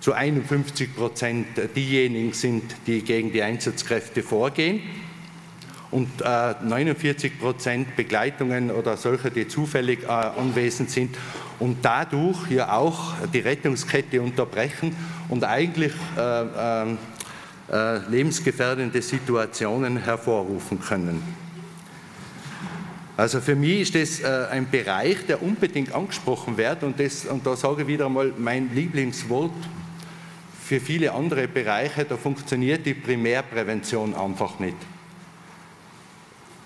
zu 51 Prozent diejenigen sind, die gegen die Einsatzkräfte vorgehen. Und 49 Prozent Begleitungen oder solche, die zufällig anwesend sind und dadurch hier auch die Rettungskette unterbrechen und eigentlich lebensgefährdende Situationen hervorrufen können. Also für mich ist das äh, ein Bereich, der unbedingt angesprochen wird und, das, und da sage ich wieder einmal mein Lieblingswort. Für viele andere Bereiche, da funktioniert die Primärprävention einfach nicht.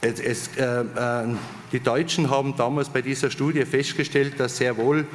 Es, es, äh, äh, die Deutschen haben damals bei dieser Studie festgestellt, dass sehr wohl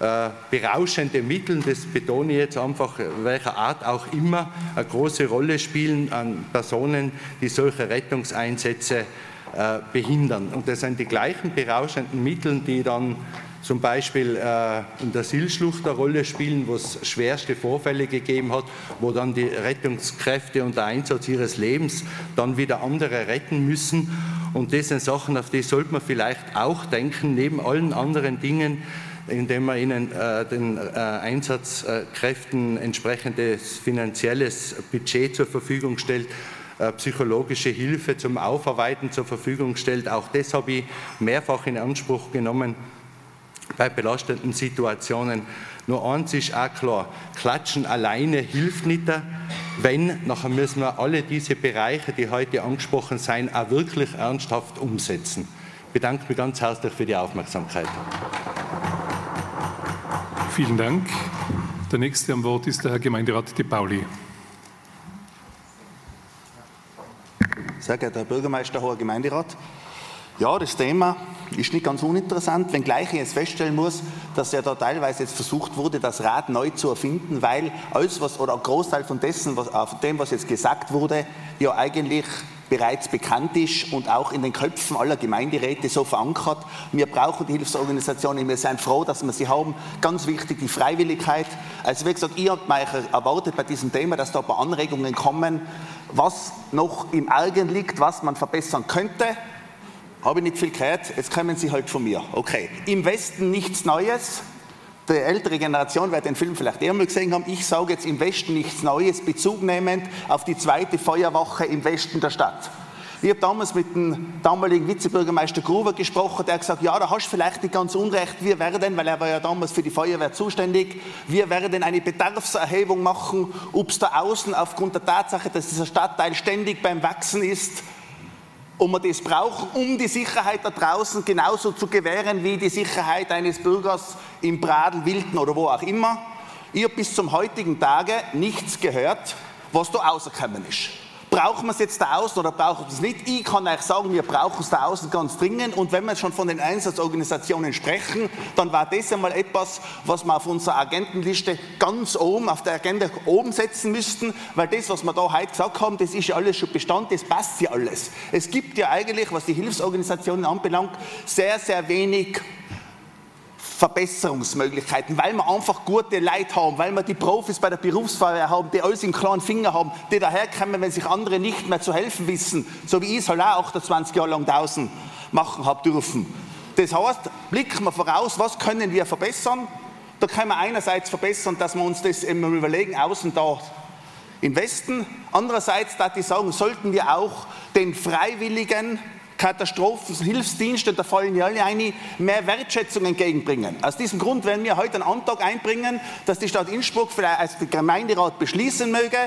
äh, berauschende Mittel, das betone ich jetzt einfach, welcher Art auch immer, eine große Rolle spielen an Personen, die solche Rettungseinsätze äh, behindern. Und das sind die gleichen berauschenden Mittel, die dann zum Beispiel äh, in der Silschlucht eine Rolle spielen, wo es schwerste Vorfälle gegeben hat, wo dann die Rettungskräfte unter Einsatz ihres Lebens dann wieder andere retten müssen. Und das sind Sachen, auf die sollte man vielleicht auch denken, neben allen anderen Dingen, indem man ihnen äh, den äh, Einsatzkräften entsprechendes finanzielles Budget zur Verfügung stellt, äh, psychologische Hilfe zum Aufarbeiten zur Verfügung stellt. Auch das habe ich mehrfach in Anspruch genommen bei belastenden Situationen. Nur eins ist auch klar, Klatschen alleine hilft nicht. Wenn, nachher müssen wir alle diese Bereiche, die heute angesprochen sind, auch wirklich ernsthaft umsetzen. Ich bedanke mich ganz herzlich für die Aufmerksamkeit. Vielen Dank. Der nächste am Wort ist der Herr Gemeinderat De Pauli. Sehr geehrter Herr Bürgermeister, hoher Gemeinderat. Ja, das Thema ist nicht ganz uninteressant, wenngleich ich jetzt feststellen muss, dass ja da teilweise jetzt versucht wurde, das Rad neu zu erfinden, weil alles was oder ein Großteil von dessen, was, äh, von dem, was jetzt gesagt wurde, ja eigentlich bereits bekannt ist und auch in den Köpfen aller Gemeinderäte so verankert. Wir brauchen die Hilfsorganisationen, wir sind froh, dass wir sie haben. Ganz wichtig die Freiwilligkeit. Also wie gesagt, ich habe erwartet bei diesem Thema, dass da ein paar Anregungen kommen, was noch im Argen liegt, was man verbessern könnte. Habe ich nicht viel gehört, jetzt kommen Sie halt von mir. Okay. Im Westen nichts Neues. Die ältere Generation wird den Film vielleicht eher mal gesehen haben. Ich sage jetzt im Westen nichts Neues, bezugnehmend auf die zweite Feuerwache im Westen der Stadt. Ich habe damals mit dem damaligen Vizebürgermeister Gruber gesprochen, der hat gesagt, ja, da hast du vielleicht nicht ganz unrecht, wir werden, weil er war ja damals für die Feuerwehr zuständig, wir werden eine Bedarfserhebung machen, ob es da außen aufgrund der Tatsache, dass dieser Stadtteil ständig beim Wachsen ist, ob wir das brauchen, um die Sicherheit da draußen genauso zu gewähren wie die Sicherheit eines Bürgers im Bradl, Wilden oder wo auch immer. Ich habe bis zum heutigen Tage nichts gehört, was da rausgekommen ist. Brauchen wir es jetzt da außen oder brauchen wir es nicht? Ich kann euch sagen, wir brauchen es da außen ganz dringend. Und wenn wir schon von den Einsatzorganisationen sprechen, dann war das einmal etwas, was wir auf unserer Agentenliste ganz oben, auf der Agenda oben setzen müssten, weil das, was wir da heute gesagt haben, das ist ja alles schon Bestand, das passt ja alles. Es gibt ja eigentlich, was die Hilfsorganisationen anbelangt, sehr, sehr wenig Verbesserungsmöglichkeiten, weil wir einfach gute Leute haben, weil wir die Profis bei der Berufsfeuerwehr haben, die alles im klaren Finger haben, die daherkommen, wenn sich andere nicht mehr zu helfen wissen, so wie ich es halt auch 28 Jahre lang draußen machen habe dürfen. Das heißt, blicken wir voraus, was können wir verbessern? Da können wir einerseits verbessern, dass wir uns das immer überlegen, außen da im Westen. Andererseits, da ich sagen, sollten wir auch den Freiwilligen Katastrophenhilfsdienste, da fallen ja alle ein, mehr Wertschätzung entgegenbringen. Aus diesem Grund werden wir heute einen Antrag einbringen, dass die Stadt Innsbruck vielleicht als der Gemeinderat beschließen möge,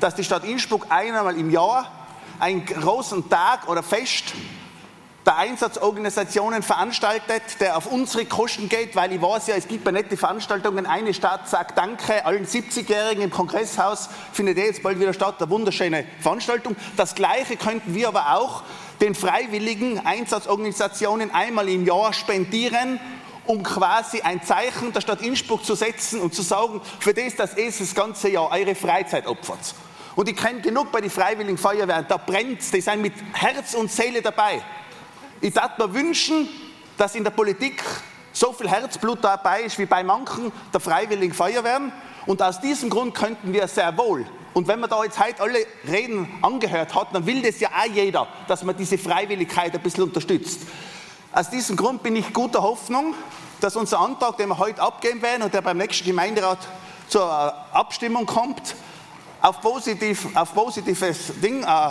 dass die Stadt Innsbruck einmal im Jahr einen großen Tag oder Fest der Einsatzorganisationen veranstaltet, der auf unsere Kosten geht, weil ich weiß ja, es gibt bei nette Veranstaltungen. Eine Stadt sagt Danke allen 70-Jährigen im Kongresshaus, findet eh jetzt bald wieder statt, eine wunderschöne Veranstaltung. Das Gleiche könnten wir aber auch den freiwilligen Einsatzorganisationen einmal im Jahr spendieren, um quasi ein Zeichen der Stadt Innsbruck zu setzen und zu sagen, für das, dass ihr das ganze Jahr eure Freizeit opfert. Und ich kenne genug bei den Freiwilligen Feuerwehren, da brennt die sind mit Herz und Seele dabei. Ich würde mir wünschen, dass in der Politik so viel Herzblut dabei ist wie bei manchen der Freiwilligen Feuerwehren. Und aus diesem Grund könnten wir sehr wohl und wenn man da jetzt heute alle Reden angehört hat, dann will das ja auch jeder, dass man diese Freiwilligkeit ein bisschen unterstützt. Aus diesem Grund bin ich guter Hoffnung, dass unser Antrag, den wir heute abgeben werden und der beim nächsten Gemeinderat zur Abstimmung kommt, auf, positiv, auf positives Ding, äh,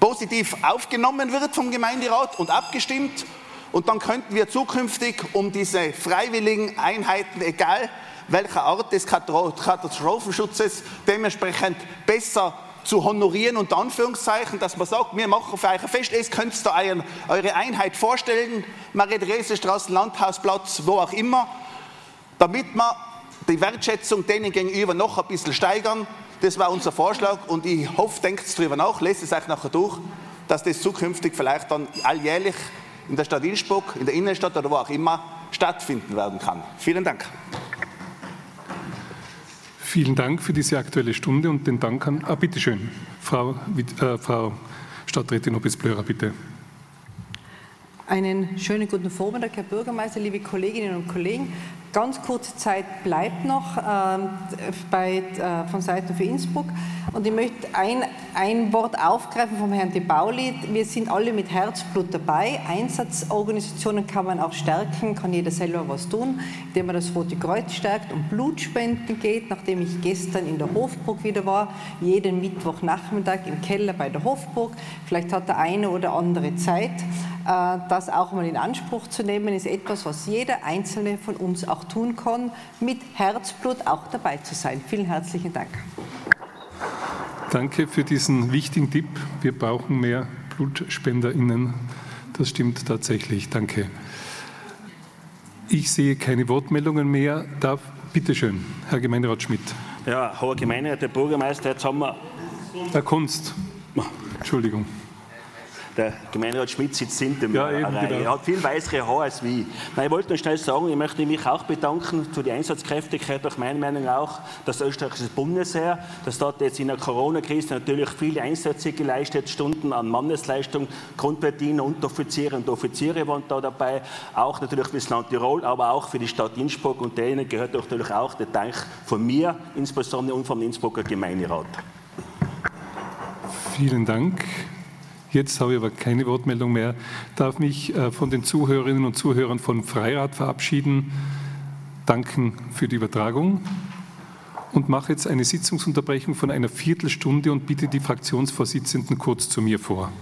positiv aufgenommen wird vom Gemeinderat und abgestimmt. Und dann könnten wir zukünftig um diese freiwilligen Einheiten, egal welcher Art des Katastrophenschutzes, dementsprechend besser zu honorieren, unter Anführungszeichen, dass man sagt, wir machen für euch ein Fest, es könnt euren, eure Einheit vorstellen, Marie-Therese-Straße, Landhausplatz, wo auch immer, damit wir die Wertschätzung denen gegenüber noch ein bisschen steigern. Das war unser Vorschlag und ich hoffe, denkt darüber nach, lest es euch nachher durch, dass das zukünftig vielleicht dann alljährlich in der Stadt Innsbruck, in der Innenstadt oder wo auch immer stattfinden werden kann. Vielen Dank. Vielen Dank für diese Aktuelle Stunde und den Dank an. Ah, bitteschön, Frau, äh, Frau Stadträtin Hoppes-Blörer, bitte. Einen schönen guten Vormittag, Herr Bürgermeister, liebe Kolleginnen und Kollegen. Ganz kurze Zeit bleibt noch äh, bei, äh, von Seiten für Innsbruck. Und ich möchte ein, ein Wort aufgreifen vom Herrn De Bauli. Wir sind alle mit Herzblut dabei. Einsatzorganisationen kann man auch stärken, kann jeder selber was tun, indem man das Rote Kreuz stärkt und Blutspenden geht, nachdem ich gestern in der Hofburg wieder war, jeden Mittwochnachmittag im Keller bei der Hofburg. Vielleicht hat der eine oder andere Zeit. Äh, das auch mal in Anspruch zu nehmen, ist etwas, was jeder Einzelne von uns auch tun kann, mit Herzblut auch dabei zu sein. Vielen herzlichen Dank. Danke für diesen wichtigen Tipp. Wir brauchen mehr BlutspenderInnen. Das stimmt tatsächlich. Danke. Ich sehe keine Wortmeldungen mehr. Darf, bitte schön, Herr Gemeinderat Schmidt. Ja, hoher Gemeinderat, der Bürgermeister, jetzt haben wir. Herr Kunst. Entschuldigung der Gemeinderat Schmidt sitzt hinter mir. Ja, eben, genau. Er hat viel weißere Haare als wie. Nein, ich wollte nur schnell sagen, ich möchte mich auch bedanken für die Einsatzkräftigkeit, auch meiner Meinung auch, das österreichische Bundesheer, das dort jetzt in der Corona-Krise natürlich viele Einsätze geleistet, Stunden an Mannesleistung, Grundverdiener, Unteroffiziere und Offiziere waren da dabei, auch natürlich für das Land Tirol, aber auch für die Stadt Innsbruck und denen gehört natürlich auch der Dank von mir, insbesondere und vom Innsbrucker Gemeinderat. Vielen Dank. Jetzt habe ich aber keine Wortmeldung mehr. Darf mich äh, von den Zuhörerinnen und Zuhörern von Freirad verabschieden, danken für die Übertragung und mache jetzt eine Sitzungsunterbrechung von einer Viertelstunde und bitte die Fraktionsvorsitzenden kurz zu mir vor.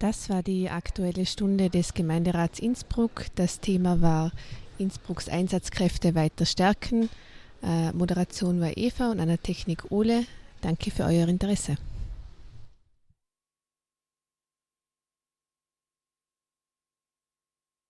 Das war die aktuelle Stunde des Gemeinderats Innsbruck. Das Thema war Innsbrucks Einsatzkräfte weiter stärken. Äh, Moderation war Eva und an der Technik Ole. Danke für euer Interesse.